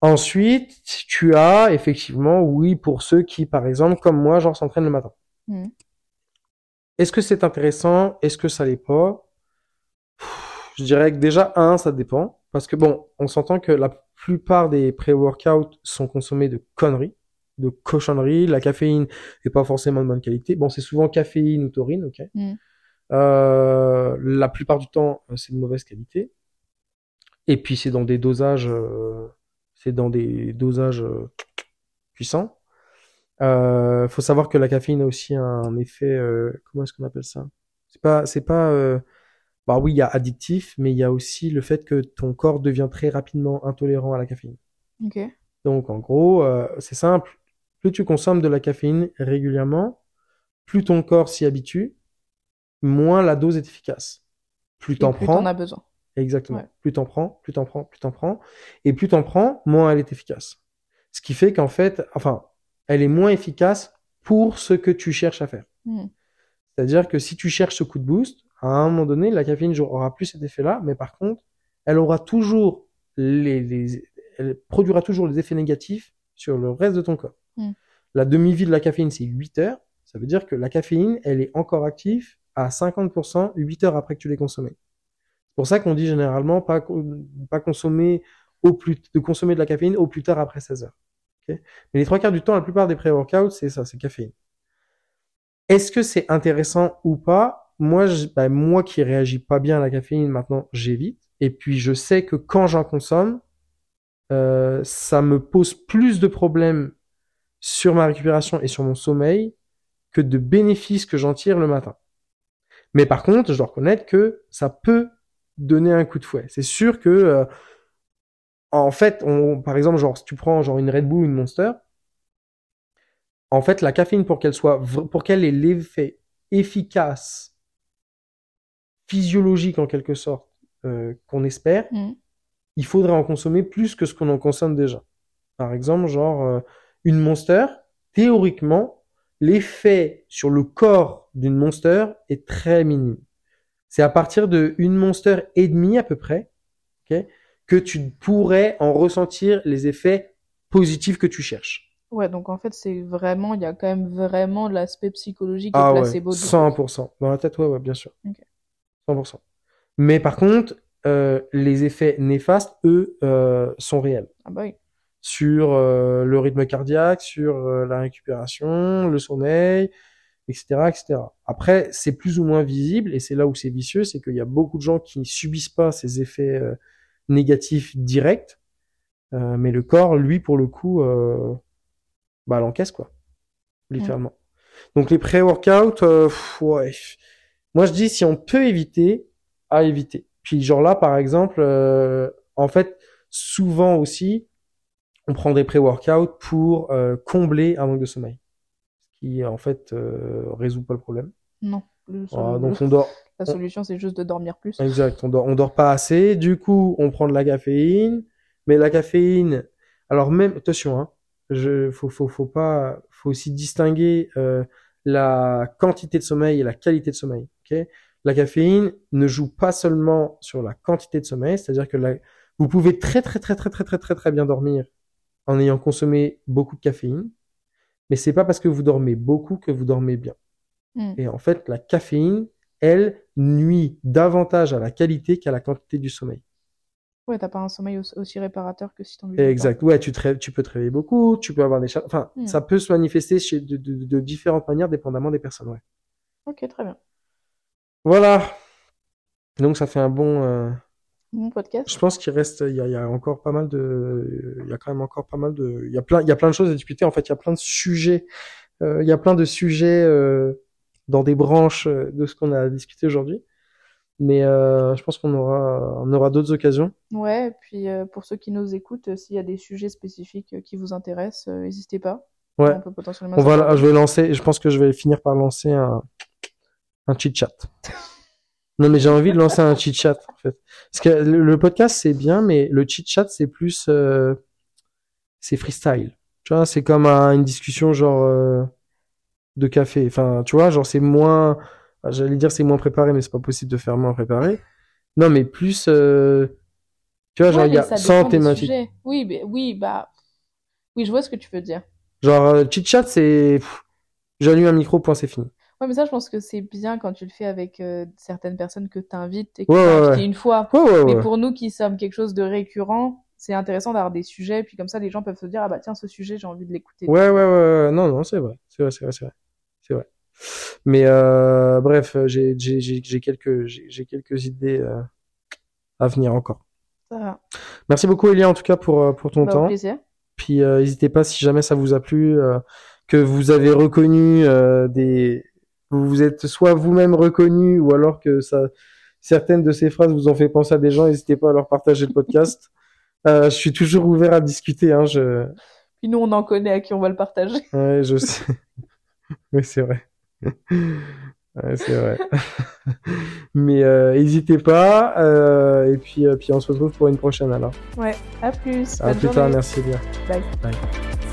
[SPEAKER 2] Ensuite, tu as effectivement, oui, pour ceux qui, par exemple, comme moi, genre s'entraînent le matin.
[SPEAKER 3] Mm.
[SPEAKER 2] Est-ce que c'est intéressant? Est-ce que ça l'est pas? Pff, Je dirais que déjà, un, ça dépend. Parce que bon, on s'entend que la plupart des pré-workouts sont consommés de conneries, de cochonneries. La caféine est pas forcément de bonne qualité. Bon, c'est souvent caféine ou taurine, ok
[SPEAKER 3] Mm.
[SPEAKER 2] Euh, La plupart du temps, euh, c'est de mauvaise qualité. Et puis, c'est dans des dosages... euh, c'est dans des dosages euh, puissants. Euh, faut savoir que la caféine a aussi un effet, euh, comment est-ce qu'on appelle ça? C'est pas, c'est pas, euh, bah oui, il y a addictif, mais il y a aussi le fait que ton corps devient très rapidement intolérant à la caféine.
[SPEAKER 3] Ok.
[SPEAKER 2] Donc en gros, c'est simple. Plus tu consommes de la caféine régulièrement, plus ton corps s'y habitue, moins la dose est efficace. Plus t'en
[SPEAKER 3] plus
[SPEAKER 2] prends,
[SPEAKER 3] t'en as besoin.
[SPEAKER 2] Exactement.
[SPEAKER 3] Ouais.
[SPEAKER 2] Plus t'en prends, plus t'en prends, plus t'en prends. Et plus t'en prends, moins elle est efficace. Ce qui fait qu'en fait, enfin, elle est moins efficace pour ce que tu cherches à faire.
[SPEAKER 3] Mm.
[SPEAKER 2] C'est-à-dire que si tu cherches ce coup de boost, à un moment donné, la caféine aura plus cet effet-là, mais par contre, elle aura toujours les, les, elle produira toujours les effets négatifs sur le reste de ton corps.
[SPEAKER 3] Mm.
[SPEAKER 2] La demi-vie de la caféine, c'est 8 heures. Ça veut dire que la caféine, elle est encore active à 50% 8 heures après que tu l'aies consommée. Pour ça qu'on dit généralement pas, pas consommer au plus, de consommer de la caféine au plus tard après 16 heures. Mais les trois quarts du temps, la plupart des pré-workouts, c'est ça, c'est caféine. Est-ce que c'est intéressant ou pas? Moi, je, bah, moi qui réagis pas bien à la caféine, maintenant, j'évite. Et puis, je sais que quand j'en consomme, euh, ça me pose plus de problèmes sur ma récupération et sur mon sommeil que de bénéfices que j'en tire le matin. Mais par contre, je dois reconnaître que ça peut donner un coup de fouet. C'est sûr que, euh, en fait, on, par exemple, genre, si tu prends genre une Red Bull ou une Monster, en fait, la caféine, pour qu'elle soit, pour qu'elle ait l'effet efficace, physiologique en quelque sorte, euh, qu'on espère,
[SPEAKER 3] Mm.
[SPEAKER 2] il faudrait en consommer plus que ce qu'on en consomme déjà. Par exemple, genre, euh, une Monster, théoriquement, l'effet sur le corps d'une Monster est très minime. C'est à partir de une Monster et demi à peu près, ok, que tu pourrais en ressentir les effets positifs que tu cherches.
[SPEAKER 3] Ouais, donc en fait, c'est vraiment, il y a quand même vraiment l'aspect psychologique et
[SPEAKER 2] Ah ouais,
[SPEAKER 3] placebo. de-
[SPEAKER 2] 100%. Dans la tête, ouais, ouais, bien sûr.
[SPEAKER 3] Ok.
[SPEAKER 2] 100%. Mais par contre, euh, les effets néfastes, eux, euh, sont réels.
[SPEAKER 3] Ah bah oui.
[SPEAKER 2] Sur euh, le rythme cardiaque, sur la récupération, le sommeil, etc., etc. Après, c'est plus ou moins visible, et c'est là où c'est vicieux, c'est qu'il y a beaucoup de gens qui subissent pas ces effets euh, négatifs directs, euh, mais le corps, lui, pour le coup, euh, bah, l'encaisse, quoi. Littéralement. Donc les pré-workouts, euh, ouais. Moi je dis si on peut éviter, à éviter. Puis genre là par exemple, euh, en fait souvent aussi, on prend des pré-workouts pour euh, combler un manque de sommeil, qui en fait euh, résout pas le problème.
[SPEAKER 3] Non. Le
[SPEAKER 2] Voilà,
[SPEAKER 3] seul-
[SPEAKER 2] donc on dort,
[SPEAKER 3] La solution, c'est juste de dormir plus.
[SPEAKER 2] Exact, on dort, on dort pas assez, du coup, on prend de la caféine, mais la caféine, alors même, attention, hein, je, faut, faut, faut pas, faut aussi distinguer euh, la quantité de sommeil et la qualité de sommeil, ok? La caféine ne joue pas seulement sur la quantité de sommeil, c'est-à-dire que la, vous pouvez très, très, très, très, très, très, très, très bien dormir en ayant consommé beaucoup de caféine, mais c'est pas parce que vous dormez beaucoup que vous dormez bien.
[SPEAKER 3] Mm.
[SPEAKER 2] Et en fait, la caféine, elle, nuit davantage à la qualité qu'à la quantité du sommeil.
[SPEAKER 3] Ouais, t'as pas un sommeil aussi, réparateur que si t'en buvais pas.
[SPEAKER 2] Exact. Ouais, tu, te tu peux te réveiller beaucoup, tu peux avoir des cha- Enfin,
[SPEAKER 3] Hmm.
[SPEAKER 2] ça peut se manifester chez, de, de, de différentes manières, dépendamment des personnes, ouais.
[SPEAKER 3] Ok, très bien.
[SPEAKER 2] Voilà. Donc, ça fait un bon. euh,
[SPEAKER 3] Mon podcast.
[SPEAKER 2] Je pense qu'il reste. Il y a, il y a encore pas mal de. Il y a quand même encore pas mal de. Il y a plein, il y a plein de choses à discuter. En fait, il y a plein de sujets. euh, il y a plein de sujets euh, dans des branches euh, de ce qu'on a discuté aujourd'hui. Mais euh, je pense qu'on aura, on aura d'autres occasions.
[SPEAKER 3] Ouais, et puis pour ceux qui nous écoutent, s'il y a des sujets spécifiques qui vous intéressent, n'hésitez pas.
[SPEAKER 2] Ouais.
[SPEAKER 3] On peut potentiellement
[SPEAKER 2] On va, je vais lancer, je pense que je vais finir par lancer un, un chit chat. Non, mais j'ai envie de lancer un chit chat, en fait. Parce que le, podcast, c'est bien, mais le chit chat, c'est plus, euh, c'est freestyle. Tu vois, c'est comme un- une discussion genre, euh, de café. Enfin, tu vois, genre, c'est moins, enfin, j'allais dire c'est moins préparé, mais c'est pas possible de faire moins préparé. Non, mais plus, euh, tu vois, genre,
[SPEAKER 3] Ouais,
[SPEAKER 2] il y a
[SPEAKER 3] ça
[SPEAKER 2] 100
[SPEAKER 3] dépend des
[SPEAKER 2] thématiques.
[SPEAKER 3] Oui, mais, oui, bah, oui, je vois ce que tu veux dire.
[SPEAKER 2] Genre, euh, chit chat, c'est, j'allume un micro, point, c'est fini.
[SPEAKER 3] Ouais, mais ça, je pense que c'est bien quand tu le fais avec euh, certaines personnes que tu invites et que
[SPEAKER 2] Ouais,
[SPEAKER 3] tu
[SPEAKER 2] ouais, ouais.
[SPEAKER 3] une fois.
[SPEAKER 2] Ouais, ouais,
[SPEAKER 3] Mais pour nous qui sommes quelque chose de récurrent, c'est intéressant d'avoir des sujets, puis comme ça, les gens peuvent se dire, ah bah tiens, ce sujet, j'ai envie de l'écouter.
[SPEAKER 2] Ouais, ouais, ouais. Non, non, c'est vrai. C'est vrai, c'est vrai, c'est vrai. C'est vrai. Mais euh, bref, j'ai j'ai j'ai j'ai quelques j'ai j'ai quelques idées euh, à venir encore.
[SPEAKER 3] Ça va.
[SPEAKER 2] Merci beaucoup Elia en tout cas pour euh, pour ton
[SPEAKER 3] Bah, au
[SPEAKER 2] temps.
[SPEAKER 3] plaisir.
[SPEAKER 2] Puis euh, n'hésitez pas si jamais ça vous a plu, euh, que vous avez reconnu euh, des vous vous êtes soit vous-même reconnu ou alors que ça certaines de ces phrases vous ont fait penser à des gens, n'hésitez pas à leur partager le podcast. Euh, je suis toujours ouvert à discuter hein, je
[SPEAKER 3] Puis nous, on en connaît à qui on va le partager.
[SPEAKER 2] Ouais, je sais. Oui, c'est vrai. Ouais, c'est vrai. Mais euh, n'hésitez pas. euh, et puis, euh, puis on se retrouve pour une prochaine alors.
[SPEAKER 3] Ouais. À plus.
[SPEAKER 2] À
[SPEAKER 3] Bonne
[SPEAKER 2] plus tard, merci bien.
[SPEAKER 3] Bye.
[SPEAKER 2] Bye.